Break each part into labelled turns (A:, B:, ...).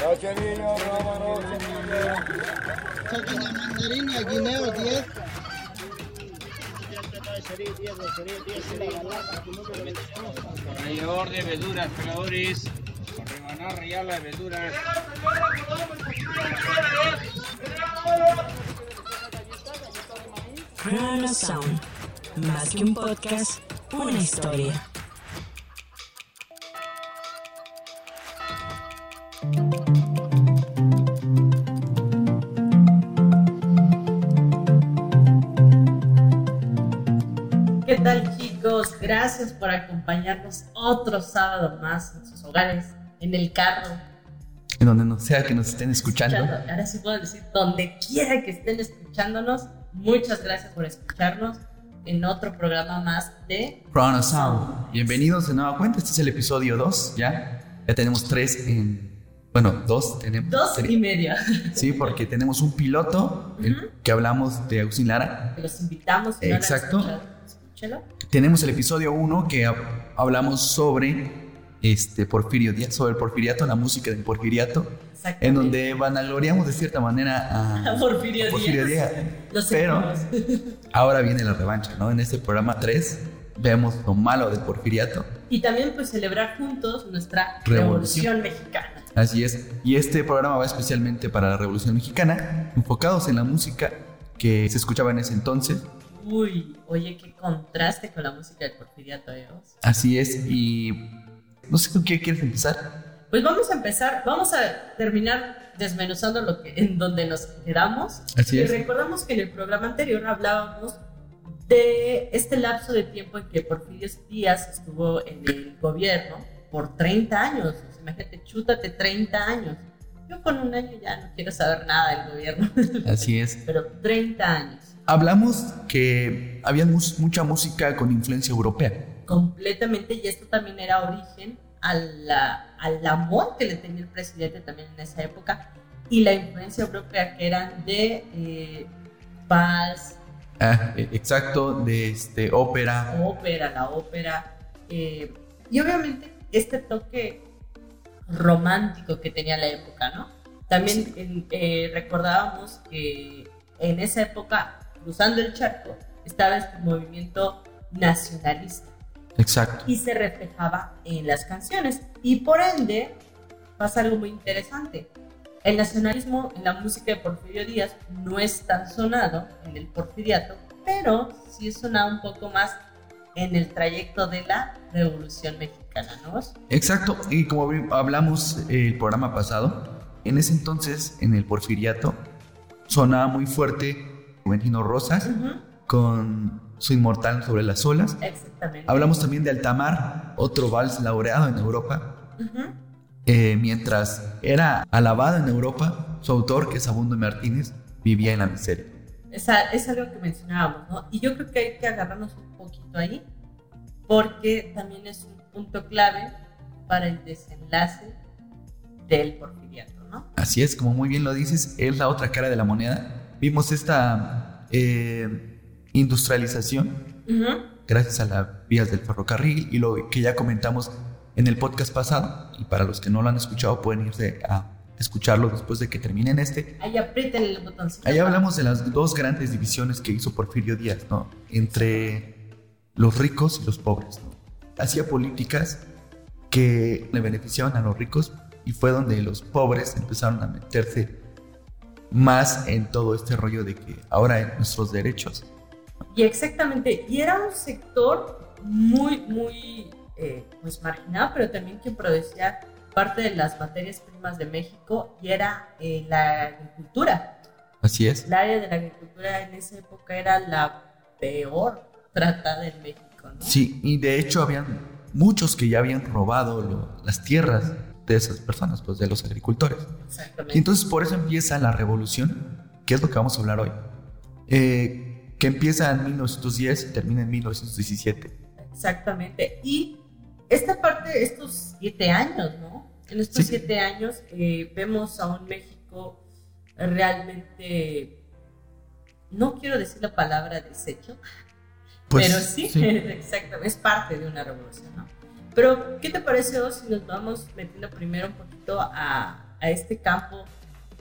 A: Cachanilla, rábano, semilla.
B: Sáquenle mandarina, guineo 10.
C: Rallador de verduras, pegadores. Las verduras.
D: Sound. Más que un podcast, una historia.
E: Gracias por acompañarnos otro sábado más en sus hogares, en el carro.
F: En donde no sea que nos estén escuchando.
E: escuchando. Ahora sí puedo decir, donde quiera que estén escuchándonos, muchas gracias por escucharnos en otro programa más de
F: Chrono Sound. Bienvenidos de nueva cuenta. Este es el episodio 2, ¿ya? Ya tenemos tres en... Bueno, dos tenemos.
E: dos
F: Tres.
E: y media.
F: Sí, porque tenemos un piloto el que hablamos de Agustín Lara.
E: Que los invitamos. si no
F: Tenemos el episodio 1 que hab- hablamos sobre este Porfirio Díaz, sobre el porfiriato, la música del porfiriato, en donde vanagloriamos de cierta manera a
E: Porfirio,
F: Porfirio
E: Díaz.
F: Díaz.
E: Los
F: Pero ahora viene la revancha, ¿no? En este programa 3 vemos lo malo del porfiriato.
E: Y también pues celebrar juntos nuestra
F: Revolución.
E: revolución mexicana.
F: Así es. Y este programa va especialmente para la Revolución Mexicana, enfocados en la música que se escuchaba en ese entonces.
E: Uy, oye, qué contraste con la música del porfiriato, ¿eh?
F: Así es. Y no sé con qué quieres empezar.
E: Pues vamos a empezar, vamos a terminar desmenuzando lo que, en donde nos quedamos.
F: Así
E: y
F: es.
E: recordamos que en el programa anterior hablábamos de este lapso de tiempo en que Porfirio Díaz estuvo en el gobierno por 30 años. O sea, imagínate, chútate 30 años. Yo con un año ya no quiero saber nada del gobierno,
F: Así es.
E: pero 30 años.
F: Hablamos que había mucha música con influencia europea.
E: completamente y esto también era origen a la- al amor que le tenía el presidente también en esa época y la influencia europea que eran de eh, vals,
F: Ah, eh, exacto, de este, ópera.
E: ópera, la ópera eh, y obviamente este toque romántico que tenía la época, ¿no? También eh, recordábamos que en esa época, cruzando el charco, estaba este movimiento nacionalista.
F: Exacto.
E: y se reflejaba en las canciones. Y por ende, pasa algo muy interesante. El nacionalismo en la música de Porfirio Díaz no es tan sonado en el porfiriato, pero sí sonaba un poco más en el trayecto de la Revolución Mexicana, ¿no?
F: Exacto. Y como hablamos eh, el programa pasado, en ese entonces, en el porfiriato, sonaba muy fuerte Juventino Rosas
E: Ujú,
F: con su inmortal sobre las olas.
E: Exactamente.
F: Hablamos también de Altamar, otro vals laureado en Europa.
E: Ujú,
F: Eh, mientras era alabado en Europa, su autor, que es Abundo Martínez, vivía en la miseria.
E: Esa- es algo que mencionábamos, ¿no? Y yo creo que hay que agarrarnos un poquito ahí, porque también es un punto clave para el desenlace del porfiriato, ¿no?
F: Así es, como muy bien lo dices, es la otra cara de la moneda. Vimos esta eh, industrialización
E: Ujú.
F: gracias a las vías del ferrocarril y lo que ya comentamos en el podcast pasado. Y para los que no lo han escuchado, pueden irse a escucharlo después de que terminen este.
E: Ahí aprieten el botoncito.
F: Allá hablamos de las dos grandes divisiones que hizo Porfirio Díaz, ¿no? Entre los ricos y los pobres. ¿no? Hacía políticas que le beneficiaban a los ricos y fue donde los pobres empezaron a meterse más en todo este rollo de que ahora en nuestros derechos.
E: Y exactamente, y era un sector muy, muy eh, pues marginado, pero también que producía parte de las materias primas de México y era eh, la agricultura.
F: Así es.
E: El área de la agricultura en esa época era la peor tratada en México, ¿no?
F: Sí, y de hecho habían muchos que ya habían robado lo- las tierras de esas personas, pues de los agricultores.
E: Exactamente.
F: Y entonces por eso empieza la revolución, que es lo que vamos a hablar hoy. Eh, que empieza en 1910 y termina en 1917.
E: Exactamente. Y esta parte, estos siete años, ¿no? En estos
F: Sí.
E: siete años eh, vemos a un México realmente, no quiero decir la palabra deshecho,
F: Pues,
E: pero sí, exactamente, es parte de una revolución, ¿no? Pero, ¿qué te parece Oz, si nos vamos metiendo primero un poquito a, a este campo.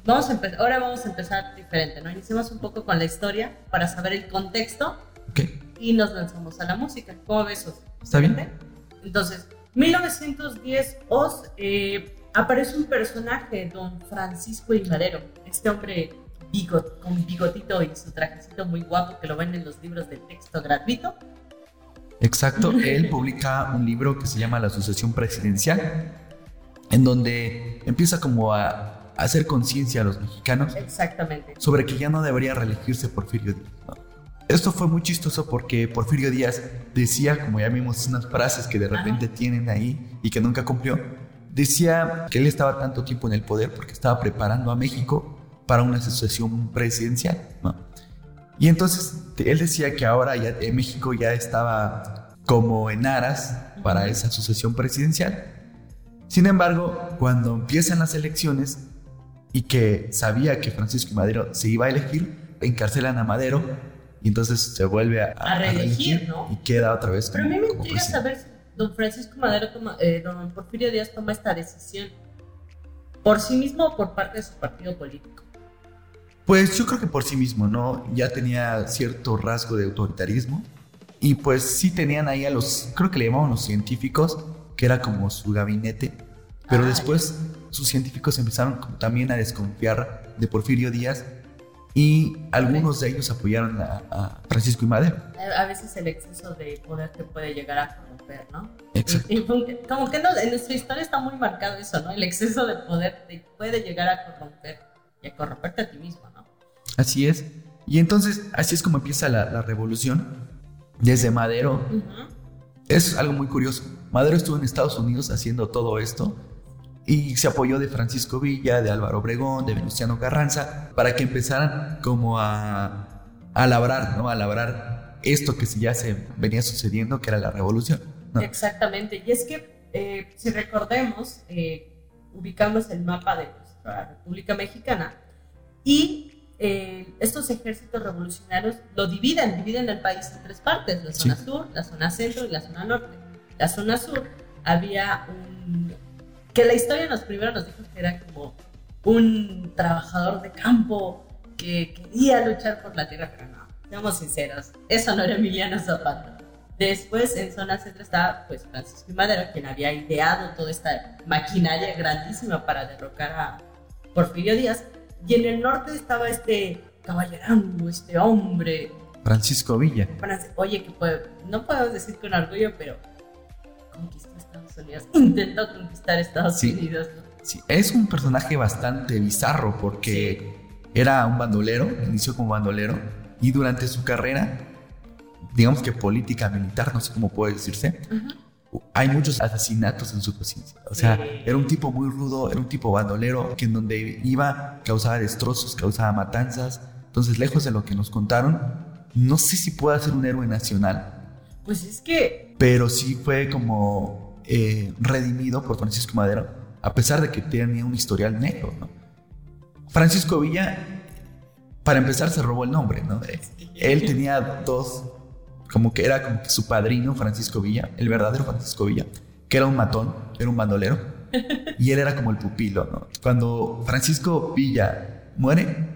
E: Vamos a ahora vamos a empezar diferente, ¿no? Iniciamos un poco con la historia para saber el contexto
F: Ok,
E: y nos lanzamos a la música. ¿Cómo ves eso?
F: ¿está bien?
E: Entonces, 1910 os eh, aparece un personaje, don Francisco y Madero, este hombre bigot, con bigotito y su trajecito muy guapo que lo ven en los libros de texto gratuito.
F: Exacto, él publica un libro que se llama La Asociación Presidencial, en donde empieza como a, hacer conciencia a los mexicanos
E: Exactamente.
F: sobre que ya no debería reelegirse Porfirio Díaz. ¿no? Esto fue muy chistoso porque Porfirio Díaz decía, como ya vimos unas frases que de repente tienen ahí y que nunca cumplió, decía que él estaba tanto tiempo en el poder porque estaba preparando a México para una asociación presidencial. ¿no? Y entonces él decía que ahora ya eh, México ya estaba como en aras para esa asociación presidencial. Sin embargo, cuando empiezan las elecciones y que sabía que Francisco Madero se iba a elegir, encarcelan a Madero y entonces se vuelve a,
E: A reelegir, ¿no?
F: y queda otra vez
E: Pero a mí me intriga saber si don Francisco Madero, toma, eh, don Porfirio Díaz toma esta decisión por sí mismo o por parte de su partido político.
F: Pues yo creo que por sí mismo, ¿no? Ya tenía cierto rasgo de autoritarismo y pues sí tenían ahí a los, creo que le llamaban los científicos, que era como su gabinete, pero
E: Ah,
F: después sus científicos empezaron también a desconfiar de Porfirio Díaz y algunos de ellos apoyaron a, a Francisco y Madero.
E: A veces el exceso de poder te puede llegar a corromper, ¿no?
F: Exacto.
E: Y- y como que- no, en nuestra historia está muy marcado eso, ¿no? El exceso de poder te puede llegar a corromper y a corromperte a ti mismo.
F: Así es. Y entonces así es como empieza la, la revolución. Desde Madero. Es algo muy curioso. Madero estuvo en Estados Unidos haciendo todo esto y se apoyó de Francisco Villa, de Álvaro Obregón, de Venustiano Carranza, para que empezaran como a, a labrar, ¿no? A labrar esto que ya se venía sucediendo, que era la revolución. ¿no?
E: Exactamente. Y es que, eh, si recordemos, eh, ubicamos el mapa de nuestra República Mexicana y eh, estos ejércitos revolucionarios lo dividen, dividen el país en tres partes, la zona
F: Sí.
E: sur, la zona centro y la zona norte. La zona sur había un... que la historia nos primero nos dijo que era como un trabajador de campo que quería luchar por la tierra, pero no, seamos sinceros, eso no era Emiliano Zapata. Después en zona centro estaba pues Francisco Madero, quien había ideado toda esta maquinaria grandísima para derrocar a Porfirio Díaz. Y en el norte estaba este caballerango, este hombre.
F: Francisco Villa.
E: Oye, que puede- no podemos decir con orgullo, pero conquistó Estados Unidos. Intentó conquistar Estados
F: Sí.
E: Unidos. ¿no?
F: Sí, es un personaje bastante bizarro porque era un bandolero, inició como bandolero y durante su carrera, digamos que política militar, no sé cómo puede decirse,
E: Ujú.
F: Hay muchos asesinatos en su conciencia. O sea, era un tipo muy rudo, era un tipo bandolero que en donde iba causaba destrozos, causaba matanzas. Entonces, lejos de lo que nos contaron, no sé si pueda ser un héroe nacional,
E: Pues es que
F: pero sí fue como eh, redimido por Francisco Madero, a pesar de que tenía un historial negro. ¿no? Francisco Villa, para empezar, se robó el nombre. ¿no? Él tenía dos, como que era como que su padrino, Francisco Villa, el verdadero Francisco Villa, que era un matón, era un bandolero, y él era como el pupilo. ¿no? Cuando Francisco Villa muere,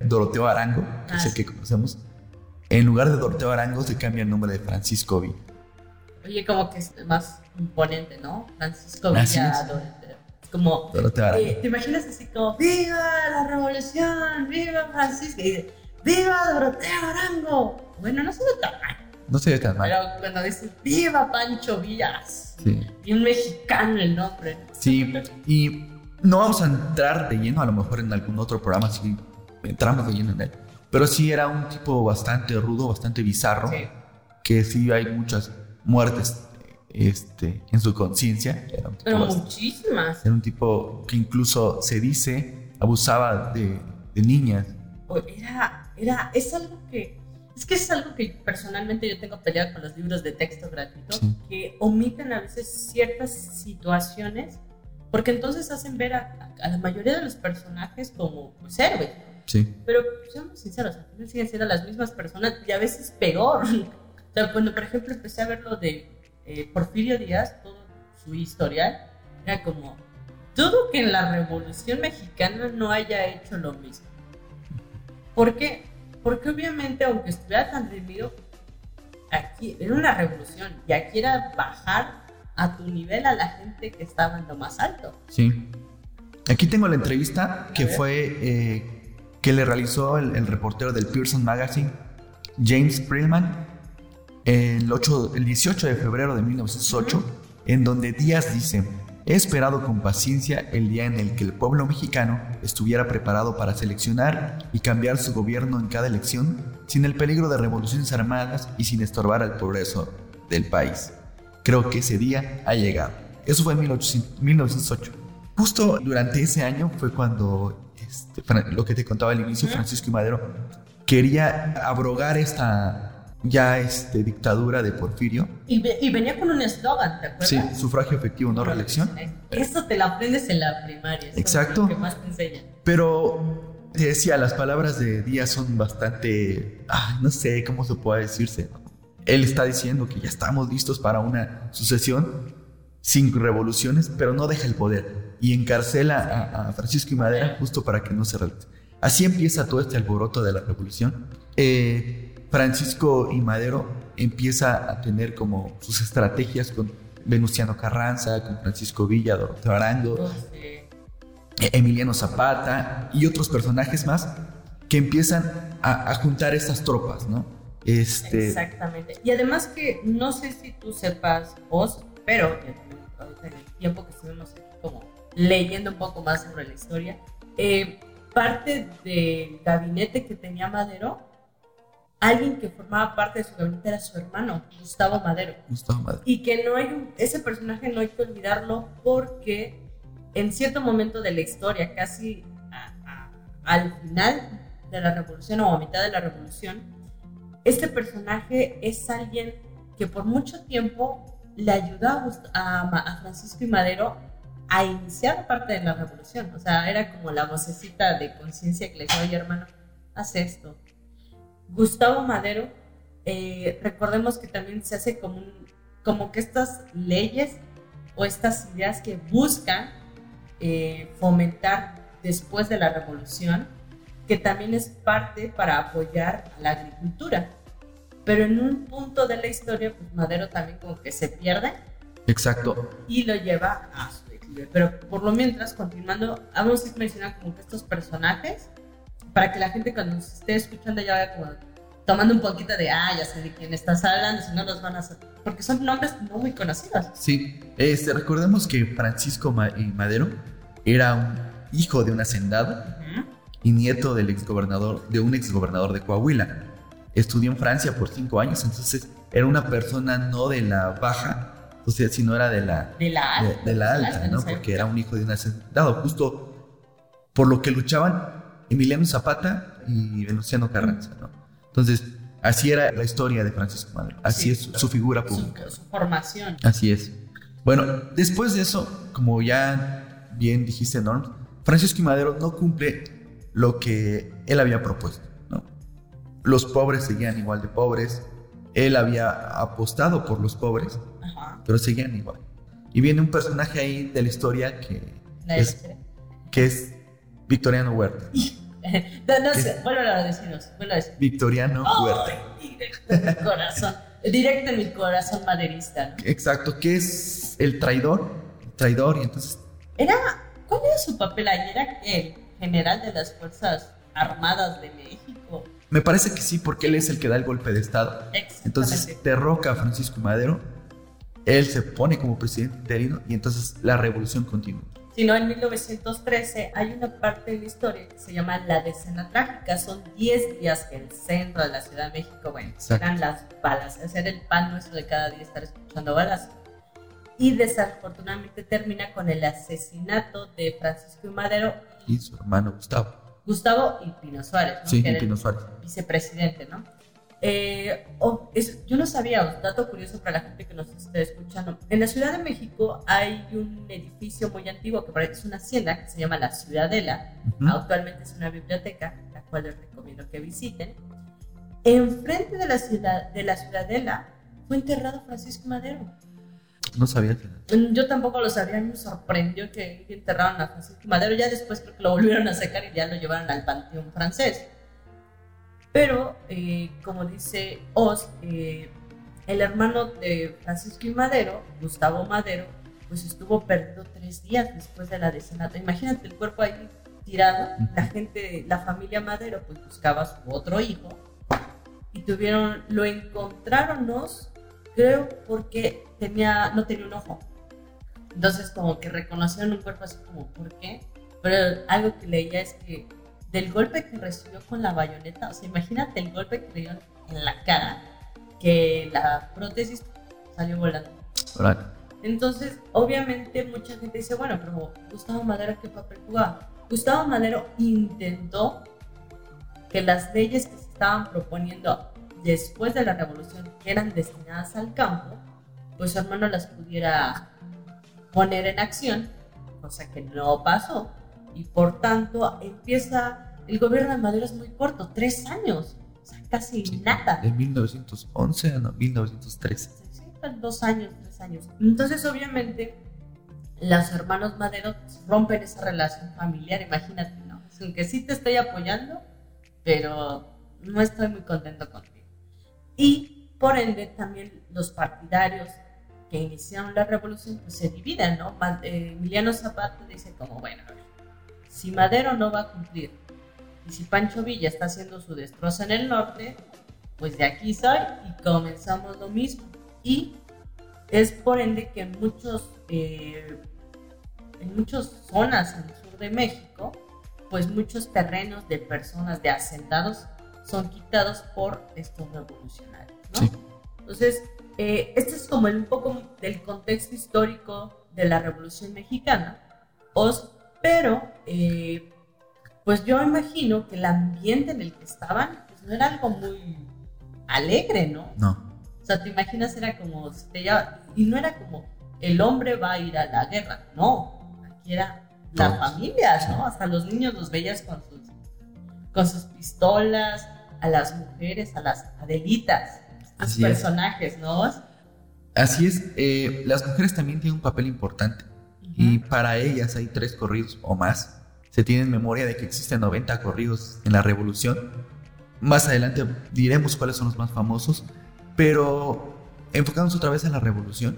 F: Doroteo Arango, que es
E: Ah,
F: el que conocemos, en lugar de Doroteo Arango se cambia el nombre de Francisco Villa.
E: Oye, como que es más imponente, ¿no? Francisco
F: Así
E: Villa. Doroteo. Es como,
F: Doroteo Arango.
E: eh, ¿te imaginas así como, ¡Viva la revolución! ¡Viva Francisco! Y ¡Viva Doroteo Arango! Bueno, no se tan mal,
F: No se ve tan mal.
E: pero cuando dices, ¡Viva Pancho Villas!
F: Sí.
E: Y un mexicano el nombre. ¿no?
F: Sí, y no vamos a entrar de lleno, a lo mejor en algún otro programa si entramos de lleno en él. Pero sí era un tipo bastante rudo, bastante bizarro,
E: Sí.
F: que sí hay muchas muertes este, en su conciencia.
E: Pero
F: bast-
E: muchísimas.
F: era un tipo que incluso se dice abusaba de, de niñas.
E: Era, era, es algo que, es que es algo que personalmente yo tengo peleado con los libros de texto gratuito,
F: Sí.
E: que omiten a veces ciertas situaciones, porque entonces hacen ver a, a la mayoría de los personajes como pues, héroes.
F: Sí.
E: Pero seamos sinceros, al final siguen siendo las mismas personas y a veces peor. O sea, cuando por ejemplo empecé a ver lo de eh, Porfirio Díaz, todo su historial, era como, dudo que en la Revolución Mexicana no haya hecho lo mismo. ¿Por qué? Porque obviamente, aunque estuviera tan reprimido, aquí era una revolución y aquí era bajar a tu nivel a la gente que estaba en lo más alto.
F: Sí. Aquí tengo la entrevista que fue eh, que le realizó el, el reportero del Pearson Magazine, James Prillman, el, 8 el 18 de febrero de 1908, en donde Díaz dice, he esperado con paciencia el día en el que el pueblo mexicano estuviera preparado para seleccionar y cambiar su gobierno en cada elección sin el peligro de revoluciones armadas y sin estorbar al progreso del país. Creo que ese día ha llegado. Eso fue en 1800 1908. Justo durante ese año fue cuando, este, lo que te contaba al inicio, Francisco y Madero quería abrogar esta ya este, dictadura de Porfirio.
E: Y, ve- y venía con un eslogan, ¿te acuerdas?
F: Sí, sufragio efectivo, no reelección.
E: Eso te lo aprendes en la primaria. eso es
F: Exacto.
E: lo que más te enseñan.
F: Pero te decía, las palabras de Díaz son bastante, ah, no sé cómo se puede decirse. Él está diciendo que ya estamos listos para una sucesión sin revoluciones, pero no deja el poder y encarcela a, a Francisco y Madera justo para que no se realice. Así empieza todo este alboroto de la revolución. Eh, Francisco y Madero empieza a tener como sus estrategias con Venustiano Carranza, con Francisco Villa, Doroteo Arango,
E: Entonces,
F: Emiliano Zapata y otros personajes más que empiezan a, a juntar estas tropas, ¿no? Este,
E: Exactamente. Y además que no sé si tú sepas vos, pero en el tiempo que estuvimos aquí como leyendo un poco más sobre la historia, eh, parte del gabinete que tenía Madero, alguien que formaba parte de su gabinete era su hermano, Gustavo Madero.
F: Gustavo Madero.
E: Y que no hay un- ese personaje no hay que olvidarlo porque en cierto momento de la historia, casi a- a- al final de la revolución o a mitad de la revolución, este personaje es alguien que por mucho tiempo le ayudó a, a a Francisco y Madero a iniciar parte de la revolución. O sea, era como la vocecita de conciencia que le decía, oye hermano, haz esto. Gustavo Madero, eh, recordemos que también se hace como, un- como que estas leyes o estas ideas que buscan eh, fomentar después de la revolución, que también es parte para apoyar a la agricultura. Pero en un punto de la historia, pues Madero también como que se pierde
F: Exacto.
E: y lo lleva a su declive. Pero por lo mientras, continuando, vamos a ir mencionando como que estos personajes para que la gente cuando nos esté escuchando ya vaya como tomando un poquito de, ah, ya sé de quién estás hablando, si no los van a hacer, porque son nombres no muy conocidos.
F: Sí, este, recordemos que Francisco y Madero era un hijo de un hacendado y nieto del exgobernador, de un exgobernador de Coahuila. Estudió en Francia por cinco años, entonces era una persona no de la baja, o sea, sino era de la,
E: De la
F: de,
E: alta.
F: de la alta, ¿no? Porque era un hijo de un hacendado, justo por lo que luchaban Emiliano Zapata y Venustiano Carranza, ¿no? Entonces, así era la historia de Francisco Madero, así
E: Sí.
F: es su, su figura
E: su,
F: pública.
E: su formación.
F: Así es. Bueno, después de eso, como ya bien dijiste, Norm, Francisco y Madero no cumple lo que él había propuesto. ¿no? Los pobres seguían igual de pobres. Él había apostado por los pobres,
E: Ajá.
F: pero seguían igual. Y viene un personaje ahí de la historia que, es, que es Victoriano Huerta.
E: No, no sé, vuelvo a decirnos, vuelvo a decir.
F: Victoriano Huerta.
E: Ay, directo en mi corazón, directo en mi corazón maderista. ¿no?
F: Exacto, que es el traidor. Traidor, y entonces
E: Era, ¿cuál era su papel ahí? Era el general de las Fuerzas Armadas de México.
F: me parece que sí, porque él es el que da el golpe de Estado. Entonces derroca a Francisco Madero, él se pone como presidente interino y entonces la revolución continúa.
E: Sino en 1913 hay una parte de la historia que se llama la decena trágica. Son 10 días que el centro de la Ciudad de México, bueno,
F: Exacto.
E: eran las balas, era el pan nuestro de cada día estar escuchando balas. Y desafortunadamente termina con el asesinato de Francisco y Madero,
F: Y su hermano Gustavo.
E: Gustavo y Pino Suárez, ¿no?
F: Sí,
E: que
F: y Pino Suárez.
E: vicepresidente, ¿no? Eh, oh, es- yo no sabía, un dato curioso para la gente que nos esté escuchando. En la Ciudad de México hay un edificio muy antiguo que parece una hacienda que se llama La Ciudadela.
F: Ujú.
E: Actualmente es una biblioteca, la cual les recomiendo que visiten. Enfrente de la, ciudad, de la Ciudadela fue enterrado Francisco Madero.
F: No sabía que...
E: Mm, Yo tampoco lo sabía, me sorprendió que que enterraron a Francisco Madero. Ya después creo que lo volvieron a sacar y ya lo llevaron al panteón francés. Pero, eh, como dice Oz, eh, el hermano de Francisco y Madero, Gustavo Madero, pues estuvo perdido tres días después de la desenata. Imagínate el cuerpo ahí tirado. La gente, la familia Madero, pues buscaba a su otro hijo y tuvieron, lo encontraron, creo, porque tenía, no tenía un ojo. Entonces, como que reconocieron un cuerpo así como, ¿por qué? Pero algo que leía es que del golpe que recibió con la bayoneta, o sea, imagínate el golpe que le dio en la cara, que la prótesis salió volando. Entonces, obviamente, mucha gente dice, bueno, pero Gustavo Madero, ¿qué papel jugaba? Gustavo Madero intentó que las leyes que se estaban proponiendo después de la revolución, que eran destinadas al campo, pues su hermano las pudiera poner en acción, cosa que no pasó. Y por tanto, empieza, el gobierno de Madero es muy corto, tres años, o sea, casi nada.
F: De 1911 a no, 1913.
E: Sí, dos años, tres años. Entonces, obviamente, los hermanos Madero rompen esa relación familiar, imagínate, ¿no? Aunque sí te estoy apoyando, pero no estoy muy contento contigo. Y por ende, también los partidarios que iniciaron la revolución pues, se dividen, ¿no? Eh, Emiliano Zapata dice como, bueno, a ver, si Madero no va a cumplir y si Pancho Villa está haciendo su destrozo en el norte, pues de aquí soy y comenzamos lo mismo. Y es por ende que en muchos, eh, en muchas zonas en el sur de México, pues muchos terrenos de personas, de asentados, son quitados por estos revolucionarios, ¿no?
F: Sí.
E: Entonces, eh, este es como el- un poco del contexto histórico de la Revolución Mexicana, os, pero eh, pues yo imagino que el ambiente en el que estaban pues no era algo muy alegre, ¿no?
F: No.
E: O sea, te imaginas, era como, y no era como, el hombre va a ir a la guerra, no, aquí era la
F: Todos.
E: familia, ¿no? Hasta los niños los veías con sus, con sus pistolas, a las mujeres, a las adelitas,
F: Así es.
E: personajes, ¿no?
F: Así es, eh, las mujeres también tienen un papel importante y para ellas hay tres corridos o más. Se tiene en memoria de que existen 90 corridos en la revolución. Más adelante diremos cuáles son los más famosos, pero enfocándonos otra vez en la revolución.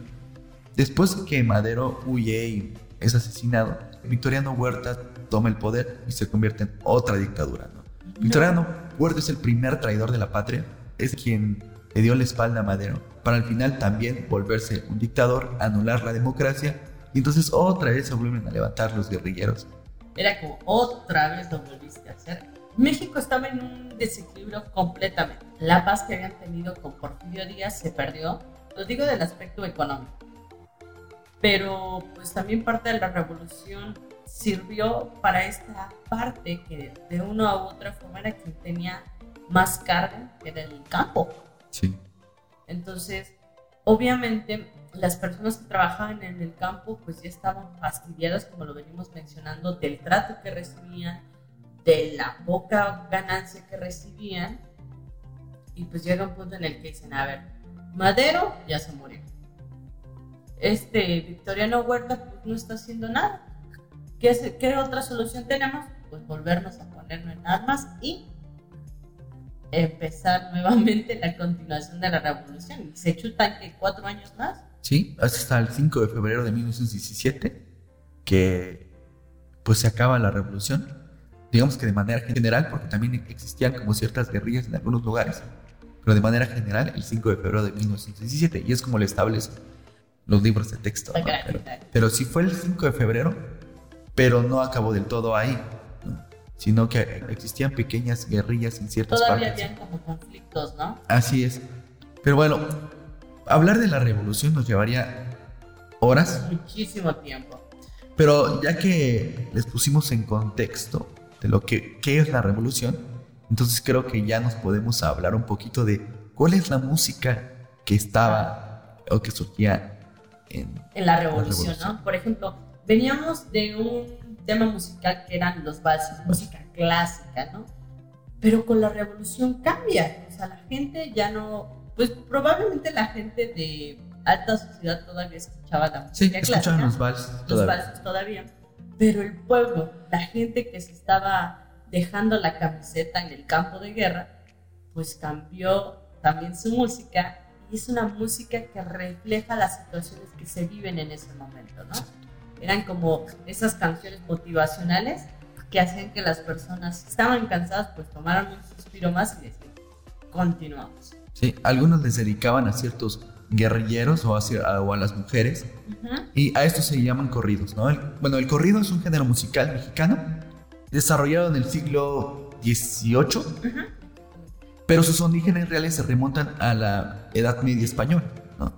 F: Después de que Madero huye y es asesinado, Victoriano Huerta toma el poder y se convierte en otra dictadura. ¿no? Victoriano Huerta es el primer traidor de la patria, es quien le dio la espalda a Madero para al final también volverse un dictador, anular la democracia y entonces otra vez se vuelven a levantar los guerrilleros.
E: Era como otra vez lo volviste a hacer. México estaba en un desequilibrio completamente. La paz que habían tenido con Porfirio Díaz se perdió. Lo digo del aspecto económico. Pero pues también parte de la revolución sirvió para esta parte que de una u otra forma era quien tenía más carga, que era el campo.
F: Sí.
E: Entonces, obviamente, las personas que trabajaban en el campo, pues ya estaban fastidiadas, como lo venimos mencionando, del trato que recibían, de la poca ganancia que recibían. Y pues llega un punto en el que dicen, a ver, Madero ya se murió. Este Victoriano Huerta pues no está haciendo nada. ¿Qué, qué otra solución tenemos? Pues volvernos a ponernos en armas y empezar nuevamente la continuación de la revolución. Y se chutan que cuatro años más.
F: Sí, hasta el 5 de febrero de 1917 que pues se acaba la revolución. Digamos que de manera general, porque también existían como ciertas guerrillas en algunos lugares, pero de manera general el 5 de febrero de 1917 y es como lo establecen los libros de texto. ¿no? Pero, pero sí fue el 5 de febrero, pero no acabó del todo ahí, ¿no? sino que existían pequeñas guerrillas en ciertas
E: Todavía
F: partes.
E: habían como conflictos, ¿no?
F: Así es. Pero bueno, hablar de la revolución nos llevaría horas,
E: Muchísimo tiempo.
F: pero ya que les pusimos en contexto de lo que qué es la revolución, entonces creo que ya nos podemos hablar un poquito de cuál es la música que estaba o que surgía en
E: en la revolución,
F: revolución.
E: ¿no? Por ejemplo, veníamos de un tema musical que eran los valses, música clásica, ¿no? Pero con la revolución cambia, o sea, la gente ya no, pues probablemente la gente de alta sociedad todavía escuchaba la música
F: Sí,
E: clásica,
F: escuchaban los vals
E: los
F: todavía.
E: valses todavía, pero el pueblo, la gente que se estaba dejando la camiseta en el campo de guerra, pues cambió también su música y es una música que refleja las situaciones que se viven en ese momento, ¿no? Eran como esas canciones motivacionales que hacían que las personas estaban cansadas pues tomaran un suspiro más y decían, continuamos.
F: Sí, algunos les dedicaban a ciertos guerrilleros o a, o las mujeres y a estos se llaman corridos, ¿no? El- bueno, el corrido es un género musical mexicano desarrollado en el siglo XVIII, pero sus orígenes reales se remontan a la Edad Media española, ¿no?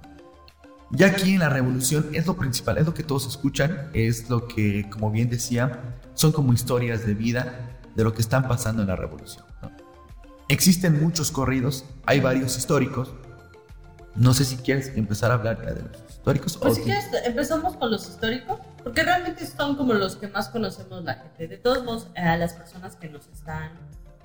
F: Ya aquí en la Revolución es lo principal, es lo que todos escuchan, es lo que, como bien decía, son como historias de vida de lo que están pasando en la Revolución. Existen muchos corridos, hay varios históricos. No sé si quieres empezar a hablar ya de los históricos.
E: Pues
F: o
E: si
F: tú-
E: quieres, empezamos con los históricos, porque realmente son como los que más conocemos la gente. De todos modos, a las personas que nos están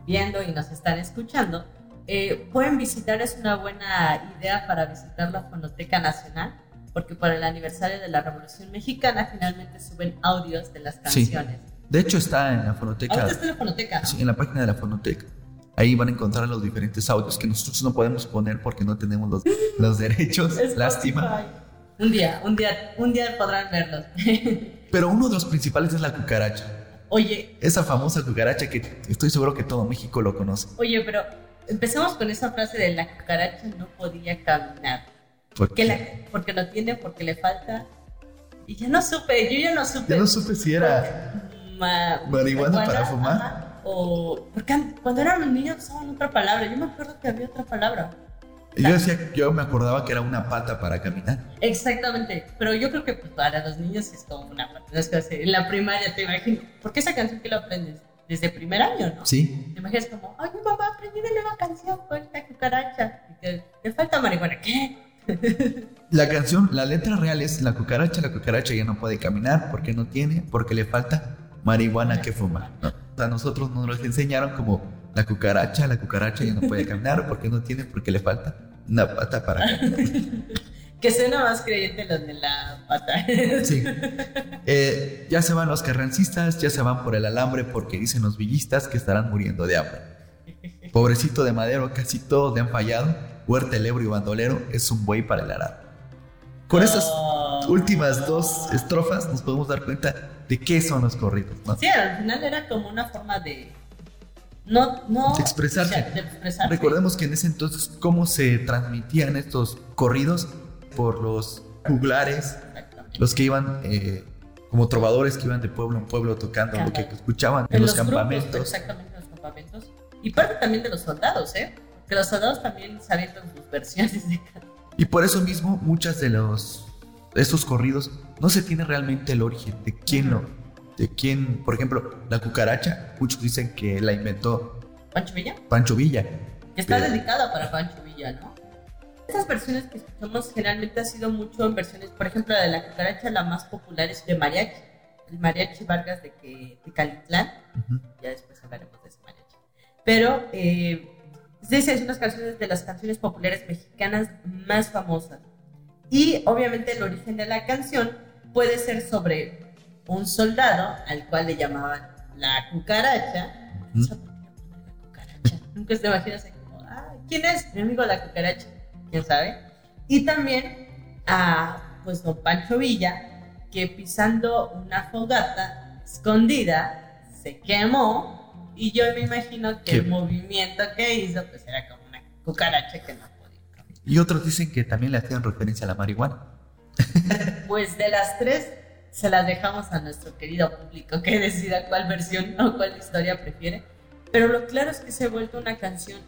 E: viendo y nos están escuchando, eh, pueden visitar, es una buena idea para visitar la Fonoteca Nacional, porque para el aniversario de la Revolución Mexicana finalmente suben audios de las
F: Sí.
E: canciones.
F: De hecho está en la fonoteca,
E: Ahorita está en la Fonoteca, ¿no?
F: sí, en la página de la fonoteca. Ahí van a encontrar los diferentes audios que nosotros no podemos poner porque no tenemos los, los derechos. Lástima.
E: Un día, un día, un día podrán verlos.
F: Pero uno de los principales es la cucaracha.
E: Oye,
F: Esa famosa cucaracha que estoy seguro que todo México lo conoce.
E: oye, pero empecemos con esa frase de la cucaracha no podía caminar.
F: Porque
E: Que la- porque lo tiene, porque le falta. Y ya no supe, yo ya no supe.
F: ya no supe si era
E: Ma-
F: marihuana para fumar.
E: ajá, O. Porque an- cuando eran niños usaban otra palabra. Yo me acuerdo que había otra palabra.
F: Yo decía, yo me acordaba que era una pata para caminar.
E: Exactamente. Pero yo creo que pues, para los niños es como una. no es que así, En la primaria te imagino. Porque esa canción que la aprendes desde primer año, ¿no?
F: Sí.
E: Te imaginas como, ay, mi mamá, aprendí una nueva canción con esta cucaracha. Y te, te falta marihuana. ¿Qué?
F: La canción, la letra real es la cucaracha, la cucaracha ya no puede caminar porque no tiene, porque le falta marihuana que fumar. ¿no? A nosotros nos los enseñaron como la cucaracha, la cucaracha ya no puede caminar porque no tiene, porque le falta una pata para caminar.
E: Que suena más creyente los de la pata.
F: Sí. Eh, ya se van los carrancistas, ya se van por el alambre porque dicen los villistas que estarán muriendo de hambre. Pobrecito de Madero, casi todos le han fallado. Huerta, el Ebro y Bandolero es un buey para el arado. Con esas
E: Oh.
F: últimas dos estrofas nos podemos dar cuenta de qué son los corridos. ¿no?
E: Sí, al final era como una forma de. No, no.
F: De expresarse.
E: o sea, de expresarse.
F: Recordemos que en ese entonces cómo se transmitían estos corridos por los juglares, los que iban eh, como trovadores que iban de pueblo en pueblo tocando lo que escuchaban en, los,
E: grupos,
F: campamentos.
E: exactamente, en los campamentos. Y parte también de los soldados, ¿eh? Que los soldados también se avientan sus versiones de.
F: Y por eso mismo muchas de los estos corridos no se tiene realmente el origen de quién lo de quién, por ejemplo, la cucaracha, muchos dicen que la inventó
E: Pancho Villa,
F: Pancho Villa.
E: está
F: Pero-
E: dedicada para Pancho Villa, ¿no? Estas versiones que escuchamos generalmente ha sido mucho en versiones, por ejemplo, la de la cucaracha, la más popular es de mariachi. El mariachi Vargas de, que, de Calitlán. Ya después hablaremos de ese mariachi. Pero eh, es canciones de las canciones populares mexicanas más famosas. Y obviamente el origen de la canción puede ser sobre un soldado al cual le llamaban la cucaracha.
F: Ujú.
E: ¿Sabes por qué le ponen la cucaracha? Nunca te imaginas así como, ah, ¿quién es? Mi amigo la cucaracha. ¿Quién sabe? Y también a pues don Pancho Villa, que pisando una fogata escondida se quemó y yo me imagino que
F: ¿Qué?
E: el movimiento que hizo pues era como una cucaracha que no.
F: Y otros dicen que también le hacían referencia a la marihuana.
E: Pues de las tres se las dejamos a nuestro querido público que decida cuál versión o cuál historia prefiere. Pero lo claro es que se ha vuelto una canción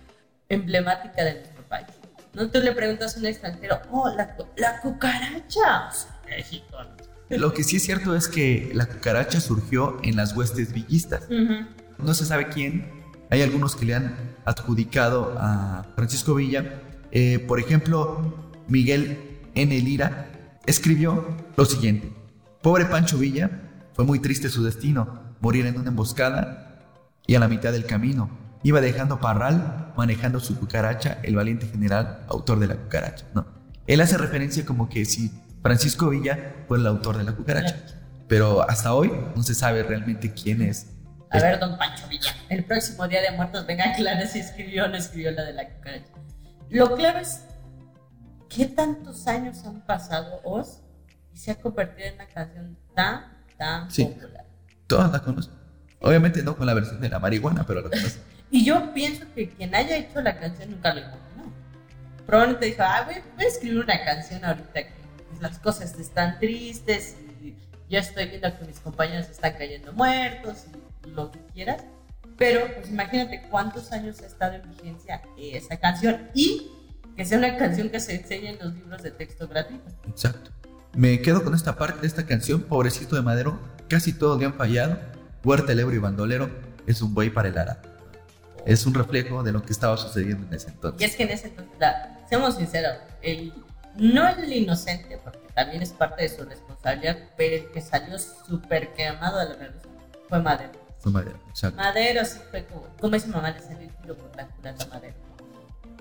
E: emblemática de nuestro país. No tú le preguntas a un extranjero, oh, la, la cucaracha. México.
F: Lo que sí es cierto es que la cucaracha surgió en las huestes villistas.
E: Ujú.
F: No se sabe quién. Hay algunos que le han adjudicado a Francisco Villa. Eh, por ejemplo, Miguel N. Lira escribió lo siguiente. Pobre Pancho Villa, fue muy triste su destino, morir en una emboscada y a la mitad del camino. Iba dejando parral, manejando su cucaracha, el valiente general, autor de la cucaracha. ¿no? Él hace referencia como que si Francisco Villa fue el autor de la cucaracha. Pero hasta hoy no se sabe realmente quién es.
E: A ver, don Pancho Villa, el próximo día de muertos, venga, claro si escribió o no escribió la de la cucaracha. Lo claro es, ¿qué tantos años han pasado, Oz? Y se ha convertido en una canción tan, tan
F: Sí.
E: popular.
F: Todas la conocen. Obviamente no con la versión de la marihuana, pero la conocen.
E: Y yo pienso que quien haya hecho la canción nunca lo imaginó. Probablemente dijo, ah, voy, voy a escribir una canción ahorita que pues, las cosas están tristes y yo estoy viendo que mis compañeros están cayendo muertos y lo que quieras. Pero pues imagínate cuántos años ha estado en vigencia esa canción y que sea una canción que se enseña en los libros de texto gratuitos.
F: Exacto. Me quedo con esta parte de esta canción, Pobrecito de Madero, casi todos le han fallado. Huerta, el Ebro y Bandolero es un buey para el arado. Es un reflejo de lo que estaba sucediendo en ese
E: Y
F: entonces.
E: es que en ese entonces, la- seamos sinceros, el, no el inocente, porque también es parte de su responsabilidad, pero el que salió súper quemado de la revolución fue Madero.
F: Fue Madero, exacto.
E: Madero sí fue como, como dice mamá, le salió el tiro por la culata a Madero.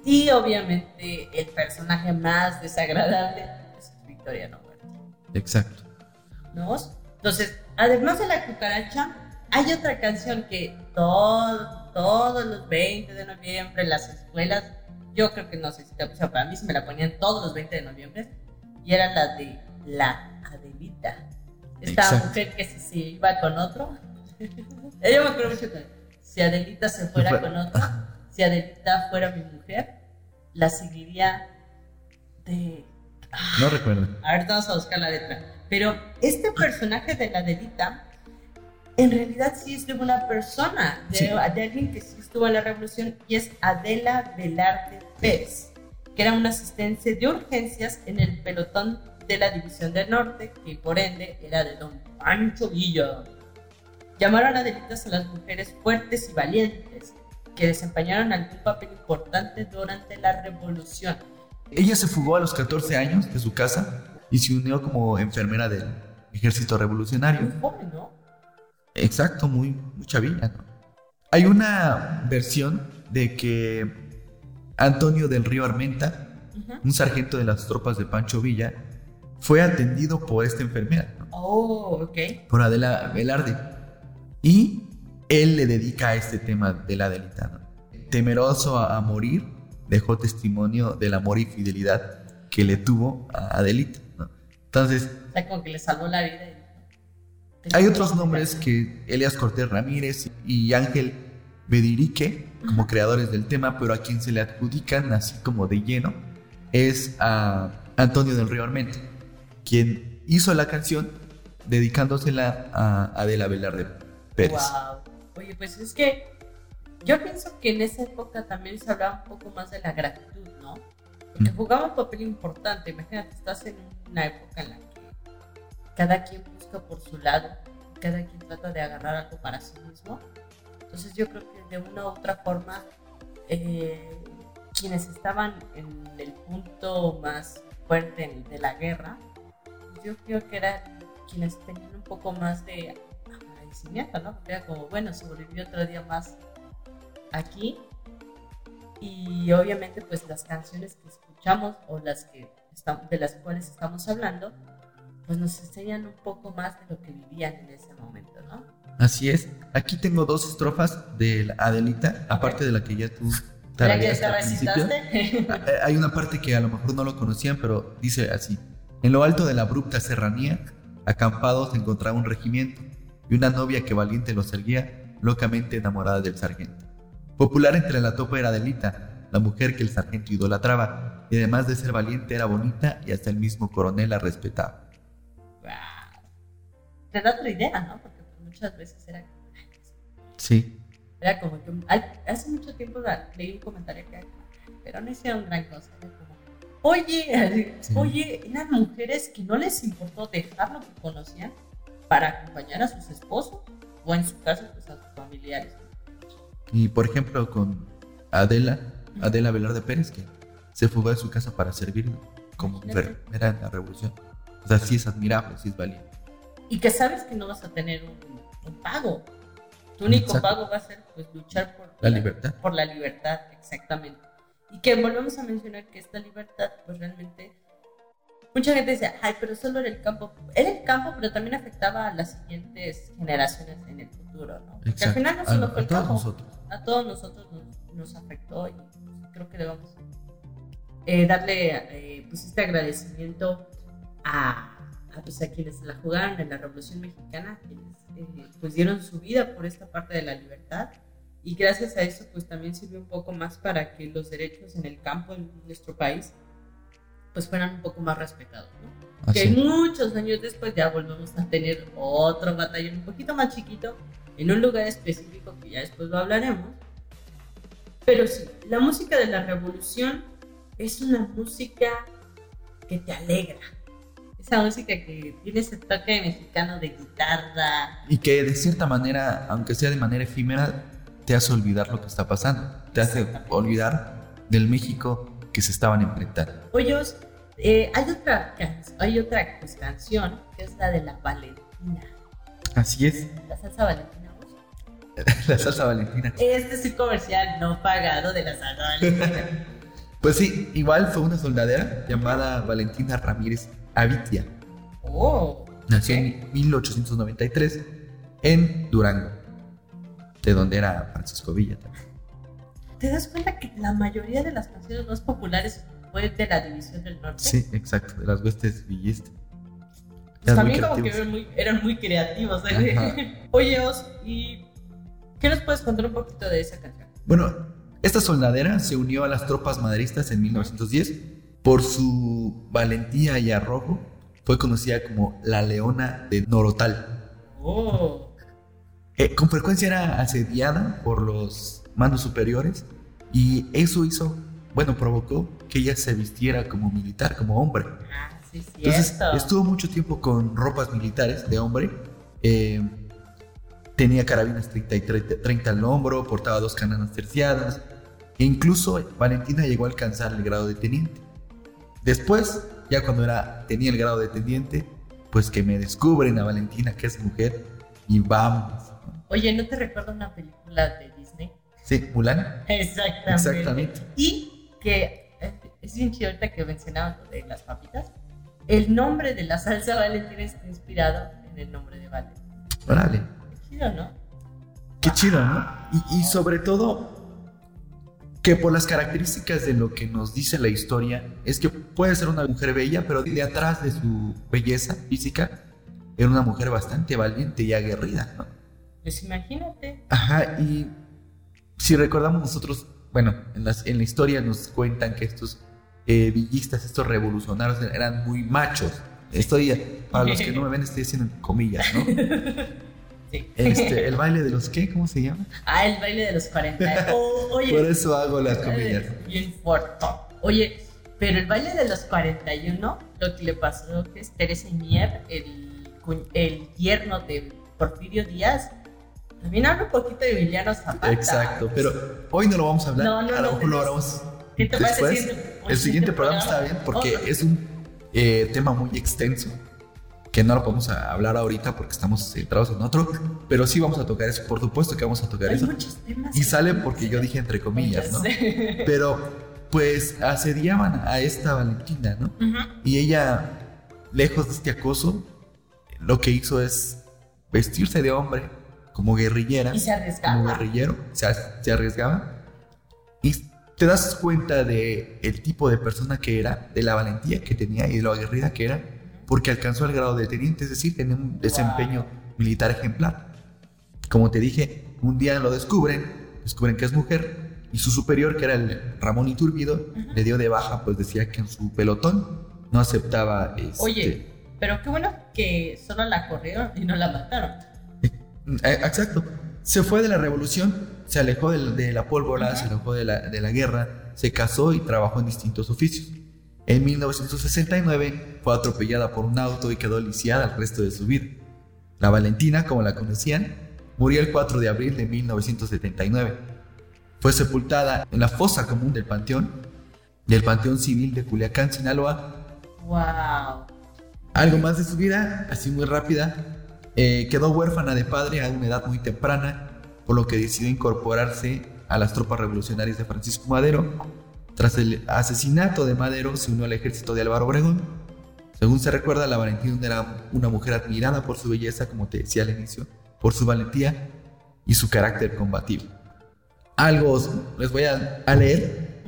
E: Y obviamente el personaje más desagradable es Victoriano Huerta.
F: Exacto.
E: ¿no? Entonces, además de la cucaracha, hay otra canción que todo, todos los 20 de noviembre en las escuelas, yo creo que no sé si te sea, para mí se me la ponían todos los 20 de noviembre, y era la de La Adelita. Esta
F: Exacto.
E: mujer que si se iba con otro, yo me acuerdo mucho que si Adelita se fuera
F: fue-
E: con otro, si Adelita fuera mi mujer, la seguiría de
F: No recuerdo.
E: a ver, vamos a buscar la letra. Pero este personaje de la Adelita, en realidad sí es de una persona, de,
F: Sí.
E: de alguien que sí estuvo en la revolución, y es Adela Velarde Pérez, que era una asistente de urgencias en el pelotón de la División del Norte, que por ende era de don Pancho Villa. Llamaron Adelitas a las mujeres fuertes y valientes, que desempeñaron algún papel importante durante la revolución.
F: Ella se fugó a los 14 años de su casa y se unió como enfermera del ejército revolucionario.
E: Muy joven, ¿no?
F: Exacto, muy, muy chavilla, ¿no? Hay una versión de que Antonio del Río Armenta, un sargento de las tropas de Pancho Villa, fue atendido por esta enfermera, ¿no?
E: Oh, ok.
F: por Adela Velarde. Y él le dedica a este tema de la Adelita. ¿no? Temeroso a, a morir, dejó testimonio del amor y fidelidad que le tuvo a Adelita. ¿no? Entonces,
E: O sea, como que le salvó la vida. y-
F: hay otros nombres que Elias Cortés Ramírez y Ángel Bedirique como creadores del tema, pero a quien se le adjudican así como de lleno es a Antonio del Río Armenta, quien hizo la canción dedicándosela a Adela Velarde Pérez.
E: Wow. Oye, pues es que yo pienso que en esa época también se hablaba un poco más de la gratitud, ¿no? Porque
F: Mm.
E: jugaba un papel importante. Imagínate, estás en una época en la que cada quien busca por su lado, cada quien trata de agarrar algo para sí mismo. Entonces yo creo que de una u otra forma, eh, quienes estaban en el punto más fuerte de la guerra, yo creo que eran quienes tenían un poco más de agradecimiento, ¿no? Era como, bueno, sobrevivió otro día más aquí. Y obviamente, pues las canciones que escuchamos o las que estamos, de las cuales estamos hablando, pues nos enseñan un poco más de lo que vivían en ese momento, ¿no?
F: Así es. Aquí tengo dos estrofas de la Adelita, aparte de la que ya tú
E: ¿Para que te recitaste?
F: Eh, Hay una parte que a lo mejor no lo conocían, pero dice así. En lo alto de la abrupta serranía, acampado se encontraba un regimiento y una novia que valiente los erguía, locamente enamorada del sargento. Popular entre la tropa era Adelita, la mujer que el sargento idolatraba, y además de ser valiente era bonita y hasta el mismo coronel la respetaba.
E: Wow. Te da otra idea, ¿no? Porque muchas veces era,
F: Sí,
E: era como que hace mucho tiempo leí un comentario que pero no hicieron gran cosa. Como, oye,
F: Sí.
E: oye, eran mujeres que no les importó dejar lo que conocían para acompañar a sus esposos o en su caso pues a sus familiares.
F: y por ejemplo con Adela, Adela Velarde Pérez, que se fugó de su casa para servirlo como enfermera en la revolución. O sea, sí es admirable, sí es valiente.
E: Y que sabes que no vas a tener un, un pago. Tu único
F: Exacto.
E: pago va a ser pues luchar por
F: La libertad.
E: por la libertad, exactamente. Y que volvemos a mencionar que esta libertad, pues realmente mucha gente decía, ay, pero solo era el campo. Era el campo, pero también afectaba a las siguientes generaciones en el futuro, ¿no? Porque al final no solo
F: a,
E: fue el
F: a todos
E: campo,
F: nosotros.
E: a todos nosotros nos, nos afectó y pues, creo que debemos eh, darle eh, pues este agradecimiento a, a, pues, a quienes la jugaron en la Revolución Mexicana, quienes eh, pues dieron su vida por esta parte de la libertad y gracias a eso pues también sirvió un poco más para que los derechos en el campo en nuestro país pues fueran un poco más respetados, ¿no? Que muchos años después ya volvemos a tener otro batallón un poquito más chiquito en un lugar específico que ya después lo hablaremos. Pero sí, la música de la revolución es una música que te alegra. Esa música que tiene ese toque mexicano de guitarra.
F: Y que de cierta manera, aunque sea de manera efímera, te hace olvidar lo que está pasando. Te hace olvidar del México que se estaban enfrentando.
E: Oye, Os, eh, hay otra, hay otra pues, canción que es la de la Valentina.
F: Así es,
E: La salsa Valentina.
F: La salsa valentina.
E: Este es un comercial no pagado de la salsa Valentina.
F: Pues sí, igual fue una soldadera llamada Valentina Ramírez Avitia.
E: oh,
F: Nació en 1893 en Durango, de donde era Francisco Villa también.
E: ¿Te das cuenta que la mayoría de las canciones más populares fue de la División del Norte?
F: Sí, exacto, de las huestes villistas.
E: Pues también como que eran muy, eran muy creativos. ¿eh? Oye, Os, ¿y qué nos puedes contar un poquito de esa canción?
F: Bueno, esta soldadera se unió a las tropas maderistas en 1910 por su valentía y arrojo. Fue conocida como la Leona de Norotal.
E: Oh,
F: Eh, con frecuencia era asediada por los mandos superiores y eso hizo, bueno, provocó que ella se vistiera como militar, como hombre.
E: ah, sí.
F: Entonces estuvo mucho tiempo con ropas militares de hombre. eh, tenía carabinas 30 y 30, 30 al hombro, portaba dos cananas terciadas. E incluso Valentina llegó a alcanzar el grado de teniente. Después, ya cuando era, tenía el grado de teniente, pues que me descubren a Valentina, que es mujer, y vamos.
E: Oye, ¿no te recuerda una película de?
F: Sí, Mulan.
E: Exactamente.
F: Exactamente.
E: Y que eh, es bien chido ahorita que mencionaban lo de las papitas. El nombre de la salsa Valentina está inspirado en el nombre de Valentina.
F: Órale.
E: Qué chido, ¿no?
F: Qué chido, ¿no? Y, y sobre todo, que por las características de lo que nos dice la historia, es que puede ser una mujer bella, pero de atrás de su belleza física, era una mujer bastante valiente y aguerrida, ¿no?
E: Pues imagínate.
F: Ajá, y si recordamos nosotros, bueno, en, las- en la historia nos cuentan que estos eh, villistas, estos revolucionarios eran muy machos. Estoy, para los que no me ven, estoy haciendo comillas, ¿no?
E: Sí.
F: Este, el baile de los qué, ¿cómo se llama?
E: Ah, el baile de los 40. Oh, oye.
F: Por eso hago las comillas.
E: Bien fuerte. Oye, pero el baile de los 41, lo que le pasó que es Teresa Mier, el, el yerno de Porfirio Díaz, también habla un poquito de Emiliano Zapata.
F: Exacto, pero hoy no lo vamos a hablar.
E: No, no,
F: a lo
E: no,
F: mejor lo hablamos
E: ¿Qué te parece
F: después.
E: el siguiente-
F: programa está bien porque
E: Oh,
F: es un eh, tema muy extenso que no lo podemos hablar ahorita porque estamos centrados en otro, pero sí vamos a tocar eso, por supuesto que vamos a tocar
E: Hay
F: eso.
E: muchos temas.
F: Y sale porque yo dije entre comillas, ¿no? Pero pues asediaban a esta Valentina, ¿no?
E: Ujú.
F: Y ella, lejos de este acoso, lo que hizo es vestirse de hombre como guerrillera.
E: Y se
F: como
E: arriesgaba.
F: guerrillero, se, se arriesgaba. Y te das cuenta de el tipo de persona que era, de la valentía que tenía y de lo aguerrida que era, porque alcanzó el grado de teniente, es decir, tenía un desempeño militar ejemplar. Como te dije, un día lo descubren, descubren que es mujer, y su superior, que era el Ramón Iturbido, le dio de baja, pues decía que en su pelotón no aceptaba... este,
E: Oye, pero qué bueno que solo la corrieron y no la mataron.
F: Eh, Exacto. Se fue de la revolución, se alejó de, la pólvora, se alejó de la, de la guerra, se casó y trabajó en distintos oficios. En 1969 fue atropellada por un auto y quedó lisiada el resto de su vida. La Valentina, como la conocían, murió el 4 de abril de 1979. Fue sepultada en la fosa común del Panteón, del Panteón Civil de Culiacán, Sinaloa,
E: Wow.
F: algo más de su vida, así muy rápida. Eh, quedó huérfana de padre a una edad muy temprana, por lo que decidió incorporarse a las tropas revolucionarias de Francisco Madero. Tras el asesinato de Madero, se unió al ejército de Álvaro Obregón Según se recuerda, la Valentina era una mujer admirada por su belleza, como te decía al inicio, por su valentía y su carácter combativo. Algo os- les voy a, a leer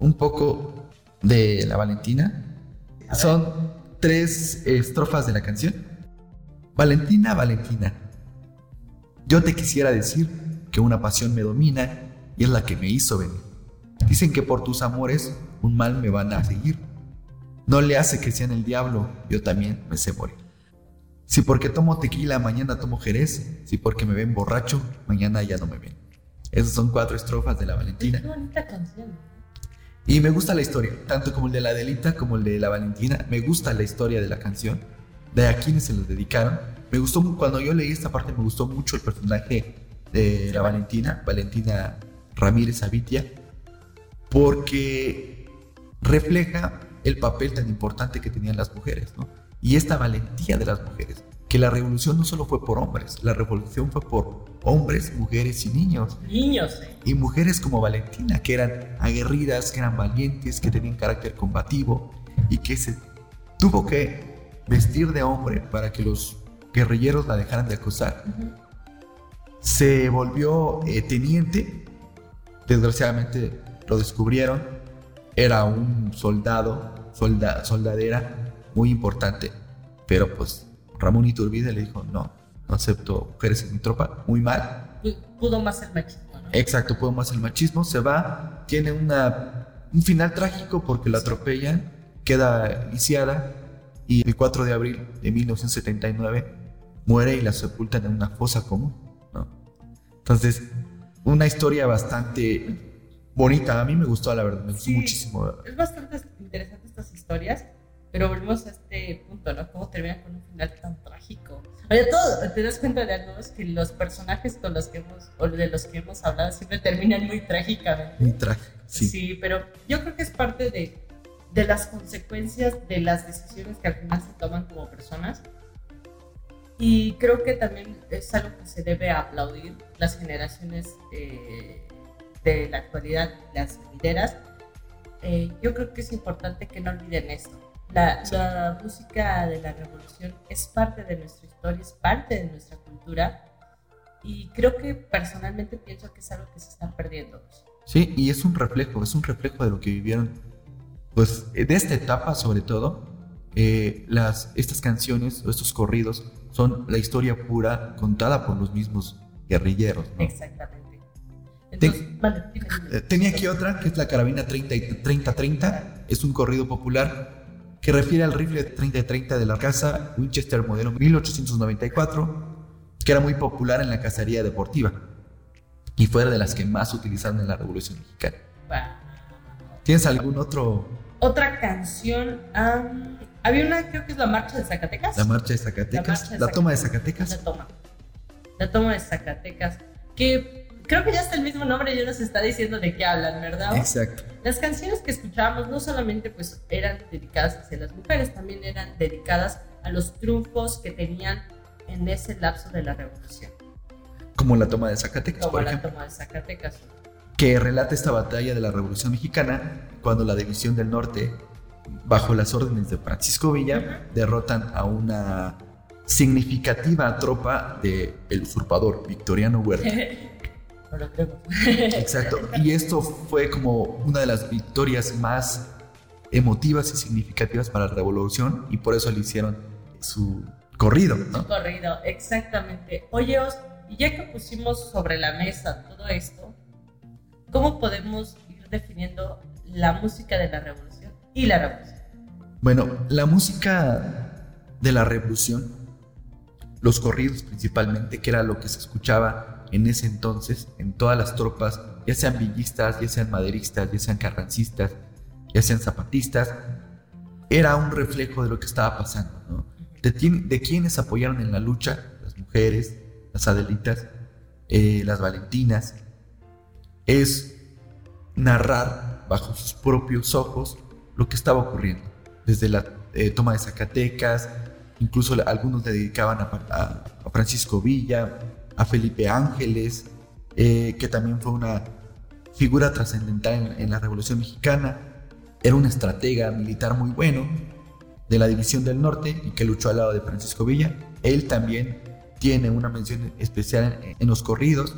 F: un poco de la Valentina. Son tres estrofas de la canción. Valentina, Valentina, yo te quisiera decir que una pasión me domina y es la que me hizo venir. Dicen que por tus amores un mal me van a seguir. No le hace que sean el diablo, yo también me sé morir. Si porque tomo tequila, mañana tomo jerez. Si porque me ven borracho, mañana ya no me ven. Esas son cuatro estrofas de la Valentina.
E: Qué bonita canción.
F: Y me gusta la historia, tanto como el de la Adelita como el de la Valentina. Me gusta la historia de la canción, de a quienes se los dedicaron. Me gustó, cuando yo leí esta parte, me gustó mucho el personaje de la Valentina, Valentina Ramírez Avitia, porque refleja el papel tan importante que tenían las mujeres, ¿no? Y esta valentía de las mujeres, que la revolución no solo fue por hombres, la revolución fue por hombres, mujeres y niños
E: Niños, eh.
F: y mujeres como Valentina, que eran aguerridas, que eran valientes, que tenían carácter combativo y que se tuvo que vestir de hombre para que los guerrilleros la dejaran de acosar. Se volvió eh, teniente, desgraciadamente lo descubrieron, era un soldado, solda- soldadera muy importante, pero pues Ramón Iturbide le dijo, no, no acepto mujeres en mi tropa, muy mal,
E: Pu- Pudo más el machismo, ¿no?
F: Exacto, pudo más el machismo, se va, tiene una, un final trágico porque la atropellan, queda lisiada y el 4 de abril de 1979 muere y la sepultan en una fosa común. ¿no? Entonces, una historia bastante bonita, a mí me gustó la verdad, me gustó
E: Sí.
F: muchísimo.
E: Es bastante interesante estas historias, pero volvemos a este punto, ¿no? Cómo terminan con un final tan trágico. Oye, todo, te das cuenta de algo, es que los personajes con los que hemos, o de los que hemos hablado siempre terminan muy trágicamente.
F: Muy trágico, sí.
E: Sí, pero yo creo que es parte de, de las consecuencias de las decisiones que al final se toman como personas. Y creo que también es algo que se debe aplaudir las generaciones eh, de la actualidad, las venideras. Eh, yo creo que es importante que no olviden esto. La, la música de la revolución es parte de nuestra historia, es parte de nuestra cultura. Y creo que personalmente pienso que es algo que se está perdiendo.
F: Sí, y es un reflejo, es un reflejo de lo que vivieron, pues eh, de esta etapa sobre todo, eh, las, estas canciones o estos corridos son la historia pura contada por los mismos guerrilleros. ¿no?
E: Exactamente. Entonces, vale, dime, dime.
F: Eh, Tenía aquí otra, que es la carabina 30 y 30-30, es un corrido popular que refiere al rifle 30-30 de la casa Winchester modelo 1894, que era muy popular en la cacería deportiva y fue de las que más utilizaron en la Revolución Mexicana. ¿Tienes algún otro
E: Otra canción. am, había una, creo que es la marcha de Zacatecas.
F: La marcha de Zacatecas.
E: La
F: La,
E: de
F: toma de
E: La
F: Zacatecas.
E: toma. La toma de Zacatecas. Que creo que ya está el mismo nombre ya nos está diciendo de qué hablan, ¿verdad?
F: Exacto.
E: Las canciones que escuchábamos no solamente pues eran dedicadas hacia las mujeres, también eran dedicadas a los triunfos que tenían en ese lapso de la revolución.
F: Como la toma de Zacatecas,
E: Como
F: por
E: la
F: ejemplo.
E: toma de Zacatecas.
F: Que relata esta batalla de la Revolución Mexicana cuando la División del Norte, bajo las órdenes de Francisco Villa, derrotan a una significativa tropa del el usurpador Victoriano Huerta.
E: No lo creo.
F: Exacto. Y esto fue como una de las victorias más emotivas y significativas para la revolución y por eso le hicieron su corrido, ¿no?
E: Corrido, exactamente. Oye, Os, y ya que pusimos sobre la mesa todo esto, ¿cómo podemos ir definiendo la música de la revolución y la revolución?
F: Bueno, la música de la revolución, los corridos principalmente, que era lo que se escuchaba en ese entonces en todas las tropas, ya sean villistas, ya sean maderistas, ya sean carrancistas, ya sean zapatistas, era un reflejo de lo que estaba pasando, ¿no? De, de quienes apoyaron en la lucha, las mujeres, las adelitas, eh, las valentinas, es narrar bajo sus propios ojos lo que estaba ocurriendo. Desde la eh, toma de Zacatecas, incluso algunos le dedicaban a, Francisco Villa, a Felipe Ángeles, eh, que también fue una figura trascendental en, la Revolución Mexicana. Era un estratega militar muy bueno de la División del Norte y que luchó al lado de Francisco Villa. Él también tiene una mención especial en los corridos,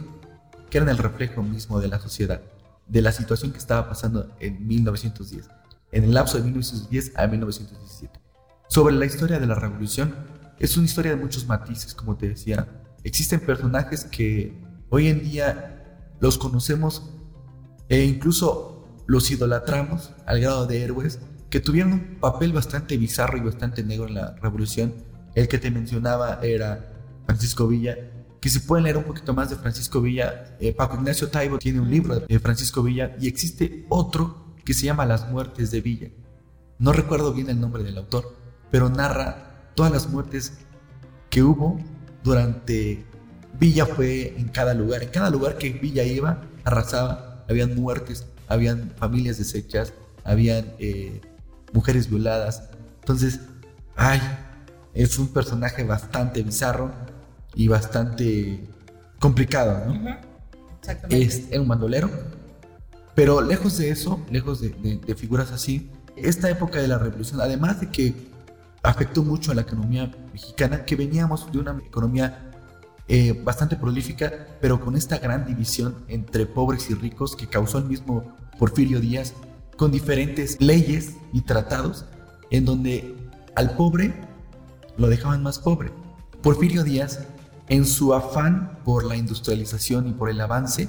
F: que eran el reflejo mismo de la sociedad, de la situación que estaba pasando en 1910, en el lapso de 1910 a 1917. Sobre la historia de la revolución, es una historia de muchos matices, como te decía. Existen personajes que hoy en día los conocemos e incluso los idolatramos al grado de héroes que tuvieron un papel bastante bizarro y bastante negro en la revolución. El que te mencionaba era Francisco Villa, que se pueden leer un poquito más de Francisco Villa. Eh, Paco Ignacio Taibo tiene un libro de Francisco Villa y existe otro que se llama Las muertes de Villa. No recuerdo bien el nombre del autor, pero narra todas las muertes que hubo durante Villa fue en cada lugar. En cada lugar que Villa iba, arrasaba, habían muertes, habían familias deshechas, habían eh, mujeres violadas. Entonces, ay, es un personaje bastante bizarro y bastante complicado, ¿no?
E: Ujú. Exactamente.
F: Es, era un bandolero. Pero lejos de eso, lejos de, de- de figuras así, esta época de la revolución, además de que afectó mucho a la economía mexicana, que veníamos de una economía eh, bastante prolífica, pero con esta gran división entre pobres y ricos que causó el mismo Porfirio Díaz, con diferentes leyes y tratados, en donde al pobre lo dejaban más pobre. Porfirio Díaz, en su afán por la industrialización y por el avance,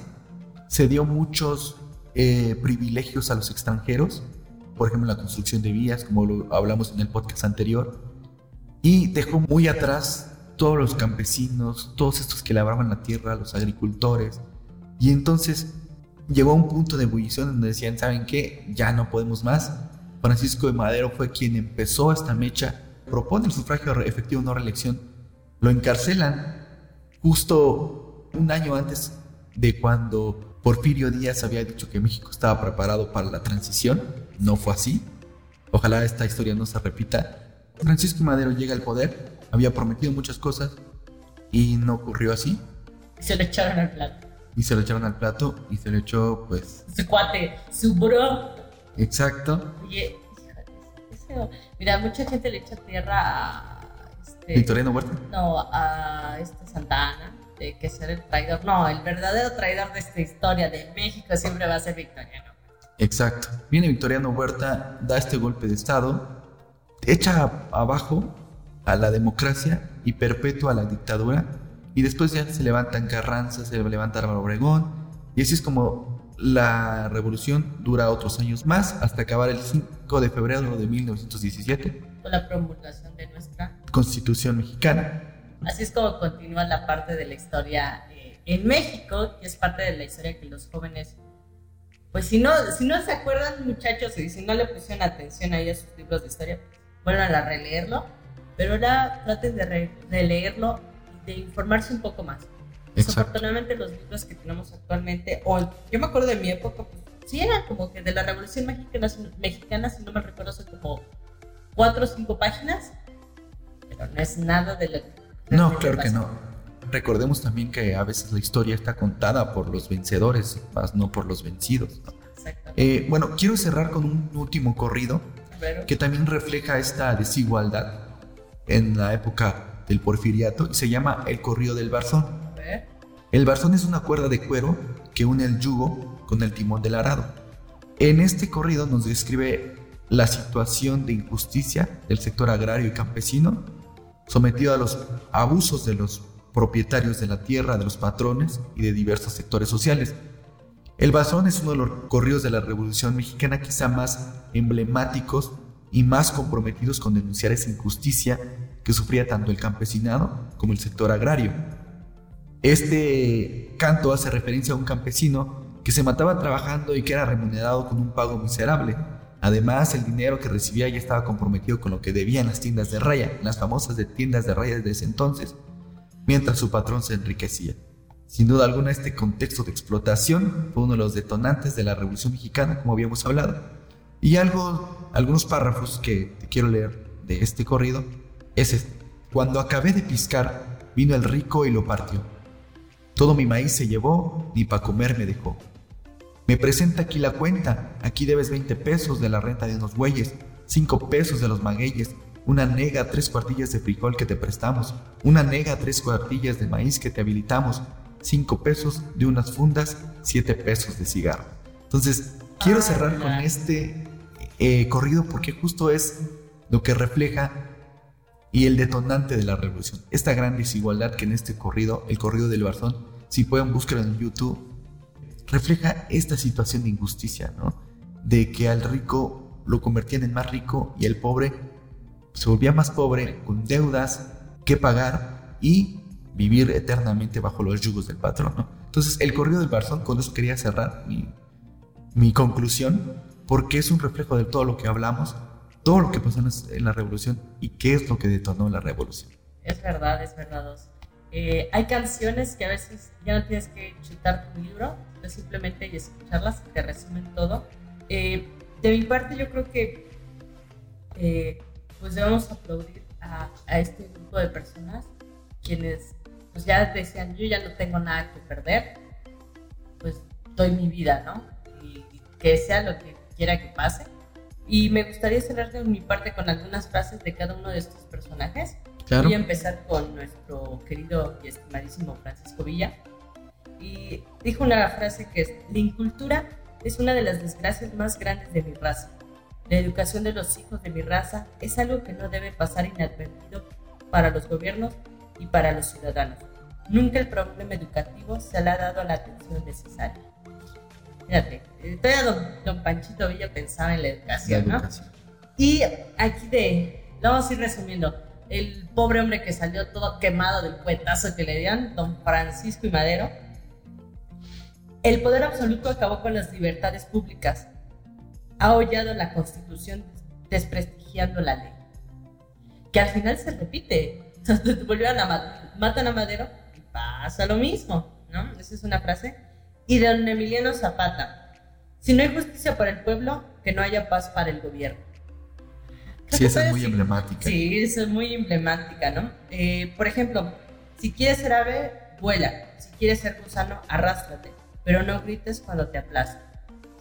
F: se dio muchos eh, privilegios a los extranjeros, por ejemplo la construcción de vías, como lo hablamos en el podcast anterior, y dejó muy atrás todos los campesinos, todos estos que labraban la tierra, los agricultores, y entonces llegó a un punto de ebullición donde decían, ¿saben qué? Ya no podemos más. Francisco de Madero fue quien empezó esta mecha, propone el sufragio efectivo no reelección, lo encarcelan justo un año antes de cuando Porfirio Díaz había dicho que México estaba preparado para la transición. No fue así. Ojalá esta historia no se repita. Francisco Madero llega al poder, había prometido muchas cosas y no ocurrió así.
E: Y se lo echaron al plato.
F: Y se lo echaron al plato y se lo echó, pues,
E: Su cuate, su bro.
F: exacto.
E: Oye, híjole, ese- mira, mucha gente le echa tierra a.
F: Victoriano Huerta.
E: No, a este Santana, de que ser el traidor. No, el verdadero traidor de esta historia de México siempre va a ser Victoriano.
F: Exacto. Viene Victoriano Huerta, da este golpe de Estado, echa abajo a la democracia y perpetúa la dictadura. Y después ya se levantan Carranza, se levanta Álvaro Obregón. Y así es como la revolución dura otros años más hasta acabar el 5 de febrero de 1917,
E: Con la promulgación de nuestra.
F: Constitución mexicana.
E: Así es como continúa la parte de la historia eh, en México, que es parte de la historia que los jóvenes. Pues si no, si no se acuerdan, muchachos, y si no le pusieron atención ahí a sus libros de historia, vuelvan a releerlo. Pero ahora traten de, re- de leerlo y de informarse un poco más. Desafortunadamente los libros que tenemos actualmente, o yo me acuerdo de mi época, pues sí eran como que de la Revolución Mexicana, mexicana si no me recuerdo, son como cuatro o cinco páginas, no es nada de lo que...
F: No, claro que no. Recordemos también que a veces la historia está contada por los vencedores, más no por los vencidos. Eh, bueno, quiero cerrar con un último corrido
E: Pero-
F: que también refleja esta desigualdad en la época del porfiriato y se llama el corrido del barzón. El barzón es una cuerda de cuero que une el yugo con el timón del arado. En este corrido nos describe la situación de injusticia del sector agrario y campesino, sometido a los abusos de los propietarios de la tierra, de los patrones y de diversos sectores sociales. El Bazón es uno de los corridos de la Revolución Mexicana quizá más emblemáticos y más comprometidos con denunciar esa injusticia que sufría tanto el campesinado como el sector agrario. Este canto hace referencia a un campesino que se mataba trabajando y que era remunerado con un pago miserable. Además, el dinero que recibía ya estaba comprometido con lo que debían las tiendas de raya, las famosas de tiendas de raya de ese entonces, mientras su patrón se enriquecía. Sin duda alguna, este contexto de explotación fue uno de los detonantes de la Revolución Mexicana, como habíamos hablado. Y algo, algunos párrafos que te quiero leer de este corrido es este. Cuando acabé de piscar, vino el rico y lo partió. Todo mi maíz se llevó, ni para comer me dejó. Me presenta aquí la cuenta, aquí debes 20 pesos de la renta de unos bueyes, 5 pesos de los magueyes, una nega tres cuartillas de frijol que te prestamos, una nega tres cuartillas de maíz que te habilitamos, cinco pesos de unas fundas, siete pesos de cigarro. Entonces, quiero cerrar con este eh, corrido porque justo es lo que refleja y el detonante de la revolución. Esta gran desigualdad que en este corrido, el corrido del Barzón, si pueden buscarlo en YouTube, refleja esta situación de injusticia, ¿no? De que al rico lo convertían en más rico y el pobre se volvía más pobre con deudas que pagar y vivir eternamente bajo los yugos del patrón, ¿no? Entonces, el corrido del Barzón, con eso quería cerrar mi, mi conclusión, porque es un reflejo de todo lo que hablamos, todo lo que pasó en la- revolución y qué es lo que detonó la revolución.
E: Es verdad, es verdad. Eh, hay canciones que a veces ya no tienes que chutar tu libro, simplemente y escucharlas te resumen todo. Eh, de mi parte, yo creo que eh, pues debemos aplaudir a, a este grupo de personas quienes pues ya decían yo ya no tengo nada que perder, pues doy mi vida, ¿no? Y, y que sea lo que quiera que pase. Y me gustaría cerrar de mi parte con algunas frases de cada uno de estos personajes.
F: Claro.
E: Voy a empezar con nuestro querido y estimadísimo Francisco Villa. Y dijo una frase que es, la incultura es una de las desgracias más grandes de mi raza. La educación de los hijos de mi raza es algo que no debe pasar inadvertido para los gobiernos y para los ciudadanos. Nunca el problema educativo se le ha dado la atención necesaria. Fíjate, eh, todavía don, don Panchito Villa pensaba en la
F: La
E: educación, ¿no?
F: educación.
E: Y aquí de, lo vamos a ir resumiendo. El pobre hombre que salió todo quemado del puetazo que le dieron, don Francisco y Madero. El poder absoluto acabó con las libertades públicas. Ha hollado la constitución desprestigiando la ley. Que al final se repite. Volvieron a ma- matan a Madero y pasa lo mismo, ¿no? Esa es una frase. Y de don Emiliano Zapata. Si no hay justicia para el pueblo, que no haya paz para el gobierno. Creo
F: Sí, esa es muy
E: decir-
F: emblemática.
E: Sí, eso es muy emblemática, ¿no? Eh, por ejemplo, si quieres ser ave, vuela. Si quieres ser gusano, arrástrate. Pero no grites cuando te aplastan.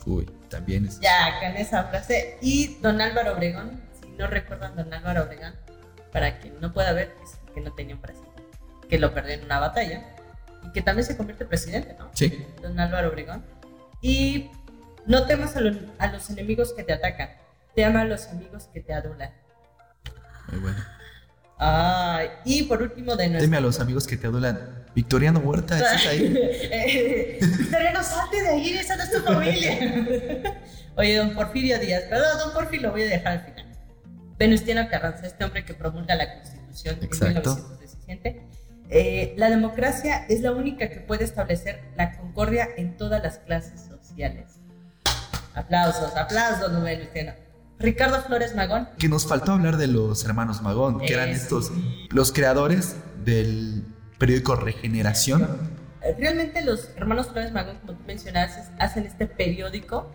F: Uy, también es.
E: Ya, con esa frase. Y don Álvaro Obregón, si no recuerdan don Álvaro Obregón, para quien no pueda ver, es que no tenía un presidente, que lo perdió en una batalla y que también se convierte en presidente, ¿no?
F: Sí.
E: don Álvaro Obregón. Y no temas a, lo- a los enemigos que te atacan, te ama a los amigos que te adulan.
F: Muy bueno.
E: Ay, y por último de nuestro...
F: Teme a los amigos que te adulan. Victoriano Huerta, ¿estás ahí?
E: Eh, Victoriano, salte de ahí, esa no es tu familia. Oye, don Porfirio Díaz, perdón, don Porfirio lo voy a dejar al final. Venustiano Carranza, este hombre que promulga la Constitución
F: Exacto.
E: en 1917. Eh, la democracia es la única que puede establecer la concordia en todas las clases sociales. Aplausos, aplausos, don Venustiano. Ricardo Flores Magón,
F: Que nos faltó hablar de los hermanos Magón, que eran
E: Eh,
F: estos, los creadores del periódico Regeneración.
E: Eh, Realmente los hermanos Flores Magón, como tú mencionaste, hacen este periódico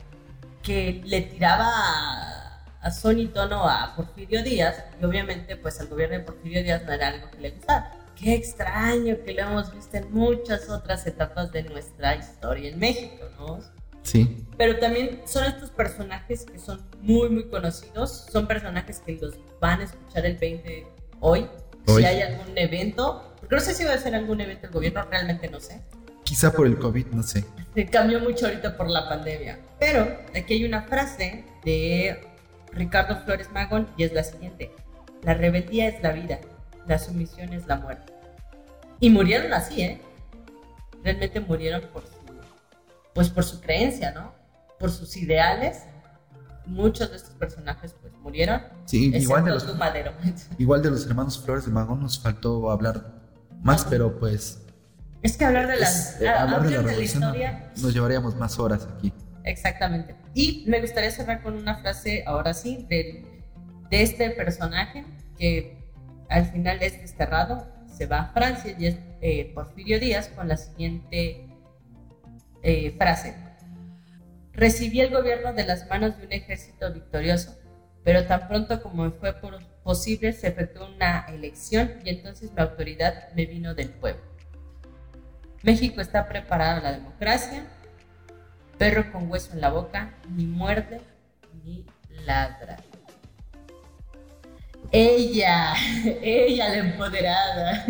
E: que le tiraba a, a son y tono a Porfirio Díaz y obviamente pues al gobierno de Porfirio Díaz no era algo que le gustara. Qué extraño que lo hemos visto en muchas otras etapas de nuestra historia en México, ¿no?
F: Sí.
E: Pero también son estos personajes que son muy, muy conocidos. Son personajes que los van a escuchar el 20 hoy.
F: Hoy.
E: Si hay algún evento. No sé si va a ser algún evento el gobierno, realmente no sé.
F: Quizá por el COVID, no sé.
E: Se cambió mucho ahorita por la pandemia. Pero aquí hay una frase de Ricardo Flores Magón y es la siguiente. La rebeldía es la vida, la sumisión es la muerte. Y murieron así, ¿eh? Realmente murieron por su, pues por su creencia, ¿no? Por sus ideales. Muchos de estos personajes pues murieron.
F: Sí, igual de, los,
E: Madero.
F: igual de los hermanos Flores de Magón nos faltó hablar más, pero pues
E: Es que hablar de las
F: es- eh, hablar de la
E: de historia
F: nos llevaríamos más horas aquí.
E: Exactamente. Y me gustaría cerrar con una frase, ahora sí, de, de este personaje que al final es desterrado, se va a Francia y es eh, Porfirio Díaz con la siguiente eh, frase. Recibí el gobierno de las manos de un ejército victorioso, pero tan pronto como fue por- posible se efectuó una elección y entonces la autoridad me vino del pueblo. México está preparado a la democracia, perro con hueso en la boca, ni muerde ni ladra. Ella, ella la empoderada.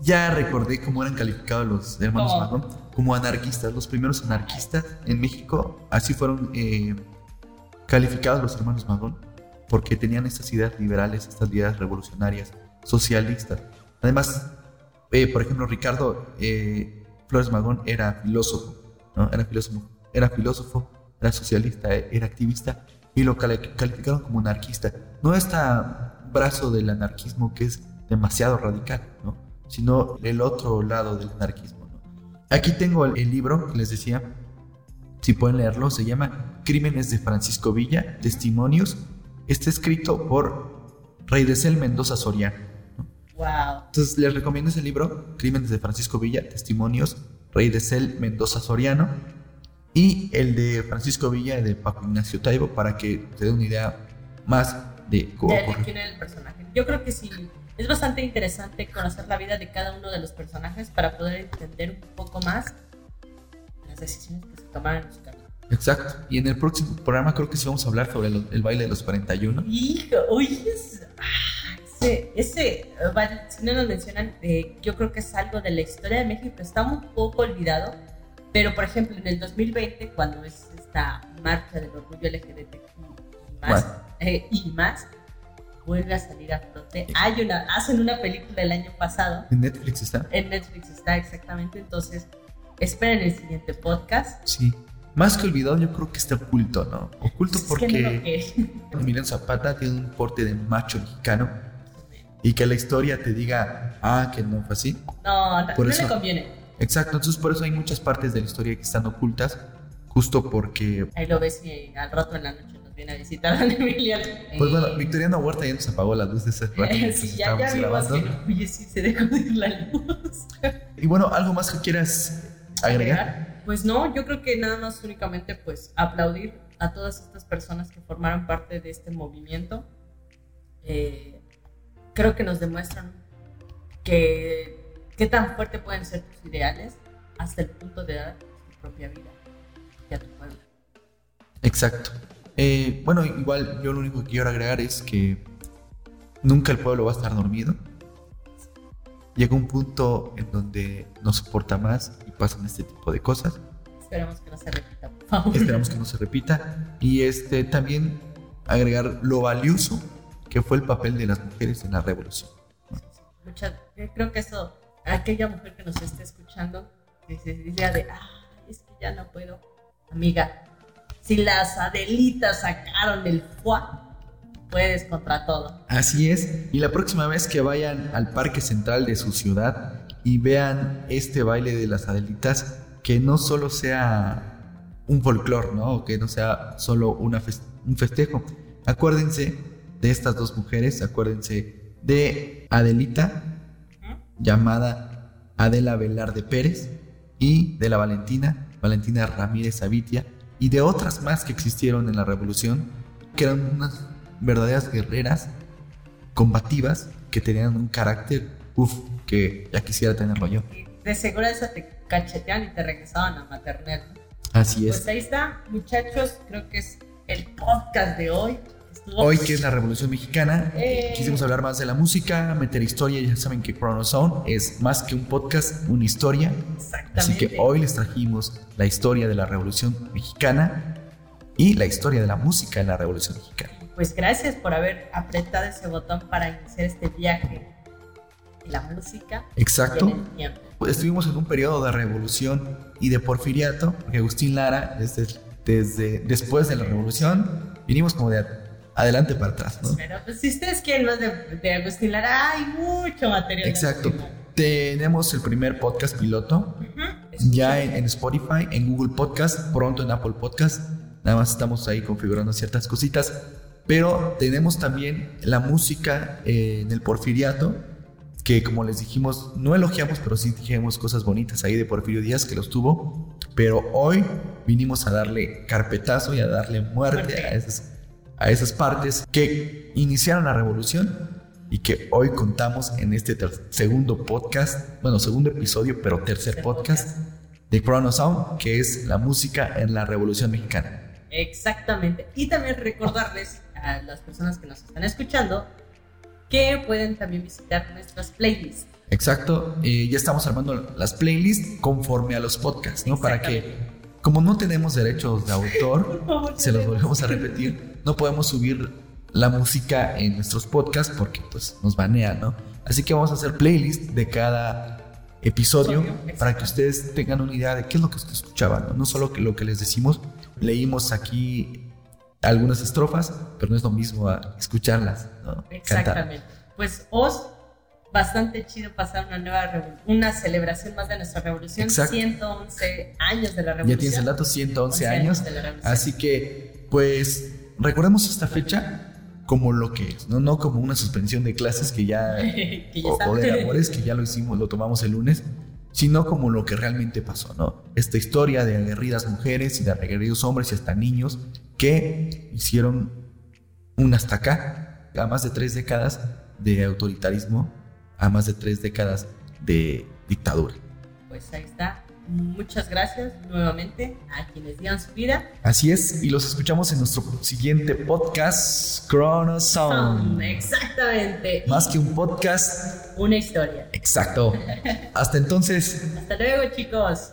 F: Ya recordé cómo eran calificados los hermanos
E: ¿Cómo?
F: Magón como anarquistas, los primeros anarquistas en México. Así fueron eh, calificados los hermanos Magón, porque tenían estas ideas liberales, estas ideas revolucionarias, socialistas. Además, eh, por ejemplo, Ricardo eh, Flores Magón era filósofo, ¿no? Era filósofo, era filósofo, era socialista, eh, era activista y lo cali- calificaron como anarquista. No este brazo del anarquismo que es demasiado radical, ¿no? sino el otro lado del anarquismo. ¿no? Aquí tengo el, el libro que les decía, si pueden leerlo, se llama Crímenes de Francisco Villa, Testimonios. Está escrito por Rey de Cel Mendoza Soriano. ¿no?
E: Wow.
F: Entonces les recomiendo ese libro, Crímenes de Francisco Villa, Testimonios, Rey de Cel Mendoza Soriano, y el de Francisco Villa de Paco Ignacio Taibo, para que te dé una idea más de cómo
E: De, quién era el personaje. Yo creo que sí. Es bastante interesante conocer la vida de cada uno de los personajes para poder entender un poco más las decisiones que se tomaron en.
F: Exacto. Y en el próximo programa creo que sí vamos a hablar sobre el, el baile de los 41.
E: Hijo, oye, ah, ese, ese, eh, vale, si no nos mencionan, eh, yo creo que es algo de la historia de México, está un poco olvidado, pero por ejemplo en el 2020, cuando es esta marcha del orgullo LGBTQ y más,
F: Bueno.
E: eh, y más, vuelve a salir a flote. Hay una, hacen una película el año pasado,
F: En Netflix está.
E: en Netflix está exactamente, entonces esperen el siguiente podcast.
F: Sí. Más que olvidado, yo creo que está oculto, ¿no? Oculto porque
E: que-
F: Emiliano Zapata tiene un porte de macho mexicano y que la historia te diga, ah, que no fue así.
E: No,
F: Por
E: no
F: eso-
E: le conviene.
F: Exacto, entonces por eso hay muchas partes de la historia que están ocultas, justo porque,
E: Ahí lo ves y al rato en la noche nos viene a visitar Don Emiliano.
F: pues bueno, Victoriano Huerta ya nos apagó la luz de ese rato.
E: sí, ya, ya
F: estábamos
E: vimos que
F: grabando.
E: no. Oye, sí, se dejó de ir la luz.
F: Y bueno, ¿algo más que quieras agregar?
E: Pues no, yo creo que nada más únicamente pues aplaudir a todas estas personas que formaron parte de este movimiento. Eh, creo que nos demuestran que qué tan fuerte pueden ser tus ideales hasta el punto de dar tu propia vida y a tu pueblo.
F: Exacto. Eh, bueno, igual yo lo único que quiero agregar es que nunca el pueblo va a estar dormido. Llega un punto en donde no soporta más pasan este tipo de cosas.
E: Esperemos que no se repita, por favor.
F: Esperamos que no se repita. Y este también agregar lo valioso que fue el papel de las mujeres en la revolución.
E: Mucha- yo creo que eso, aquella mujer que nos esté escuchando, que se diga de, ah, es que ya no puedo. Amiga, si las Adelitas sacaron el fuá, puedes contra todo.
F: Así es. Y la próxima vez que vayan al parque central de su ciudad y vean este baile de las Adelitas, que no solo sea un folclore, ¿no? Que no sea solo una un festejo. Acuérdense de estas dos mujeres, acuérdense de Adelita, llamada Adela Velarde Pérez, y de la Valentina, Valentina Ramírez Avitia, y de otras más que existieron en la revolución, que eran unas verdaderas guerreras combativas que tenían un carácter, uff, que ya quisiera tenerlo yo.
E: De seguro eso te cachetean y te regresaban a maternal.
F: Así
E: Pues
F: es.
E: ahí está, muchachos, creo que es el podcast de hoy. Estuvo
F: Hoy que es la Revolución Mexicana,
E: Eh.
F: quisimos hablar más de la música, meter historia, ya saben que Chronosound es más que un podcast, una historia.
E: exactamente.
F: Así que hoy les trajimos la historia de la Revolución Mexicana y la historia de la música en la Revolución Mexicana.
E: Pues gracias por haber apretado ese botón para iniciar este viaje la música
F: Exacto.
E: y en el tiempo.
F: Estuvimos en un periodo de revolución y de porfiriato, porque Agustín Lara, desde, desde después de la revolución, vinimos como de adelante para atrás, ¿no?
E: Pero pues si ustedes quieren más de, de Agustín Lara, hay mucho material.
F: Exacto. Tenemos el primer podcast piloto ya en, en Spotify, en Google Podcast, pronto en Apple Podcast. Nada más estamos ahí configurando ciertas cositas. Pero tenemos también la música eh, en el porfiriato, que como les dijimos, no elogiamos, pero sí dijimos cosas bonitas ahí de Porfirio Díaz que los tuvo. Pero hoy vinimos a darle carpetazo y a darle muerte a esas, a esas partes que iniciaron la revolución y que hoy contamos en este segundo podcast, bueno, segundo episodio, pero tercer podcast de Chrono Sound, que es la música en la revolución mexicana.
E: Exactamente. Y también recordarles a las personas que nos están escuchando que pueden también visitar nuestras playlists.
F: Exacto, eh, ya estamos armando las playlists conforme a los podcasts, ¿no? Para que, como no tenemos derechos de autor,
E: favor,
F: se los volvemos a repetir, no podemos subir la música en nuestros podcasts porque pues nos banean, ¿no? Así que vamos a hacer playlist de cada episodio
E: Episodio,
F: para que ustedes tengan una idea de qué es lo que escuchaban, ¿no? No solo que lo que les decimos, leímos aquí algunas estrofas, pero no es lo mismo a escucharlas, ¿no? Cantar.
E: Exactamente. Pues os bastante chido pasar una nueva una celebración más de nuestra revolución,
F: Exacto.
E: 111 años de la
F: Ya
E: revolución.
F: tienes el dato, 111 años.
E: de la revolución.
F: Así que, pues, recordemos esta fecha como lo que es, ¿no? No como una suspensión de clases que ya,
E: Que ya
F: o, o de labores que ya lo hicimos, lo tomamos el lunes, sino como lo que realmente pasó, ¿no? Esta historia de aguerridas mujeres y de aguerridos hombres y hasta niños que hicieron un hasta acá, a más de tres décadas de autoritarismo, a más de tres décadas de dictadura.
E: Pues ahí está. Muchas gracias nuevamente a quienes dieron su vida.
F: Así es, y los escuchamos en nuestro siguiente podcast, Chrono Sound.
E: Exactamente.
F: Más que un podcast,
E: Una historia.
F: exacto. Hasta entonces,
E: Hasta luego, chicos.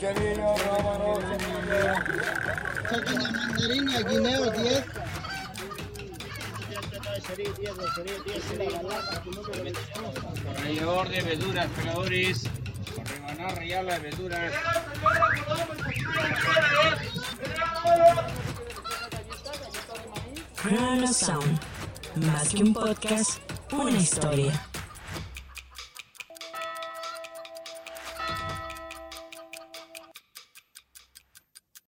A: Noche niño, broma, noche niño.
B: Sacan la mandarina, guineo 10.
C: Rallador de verduras, pegadores. Con rebanar, rallar las verduras.
D: Sound. Más que un podcast, una historia.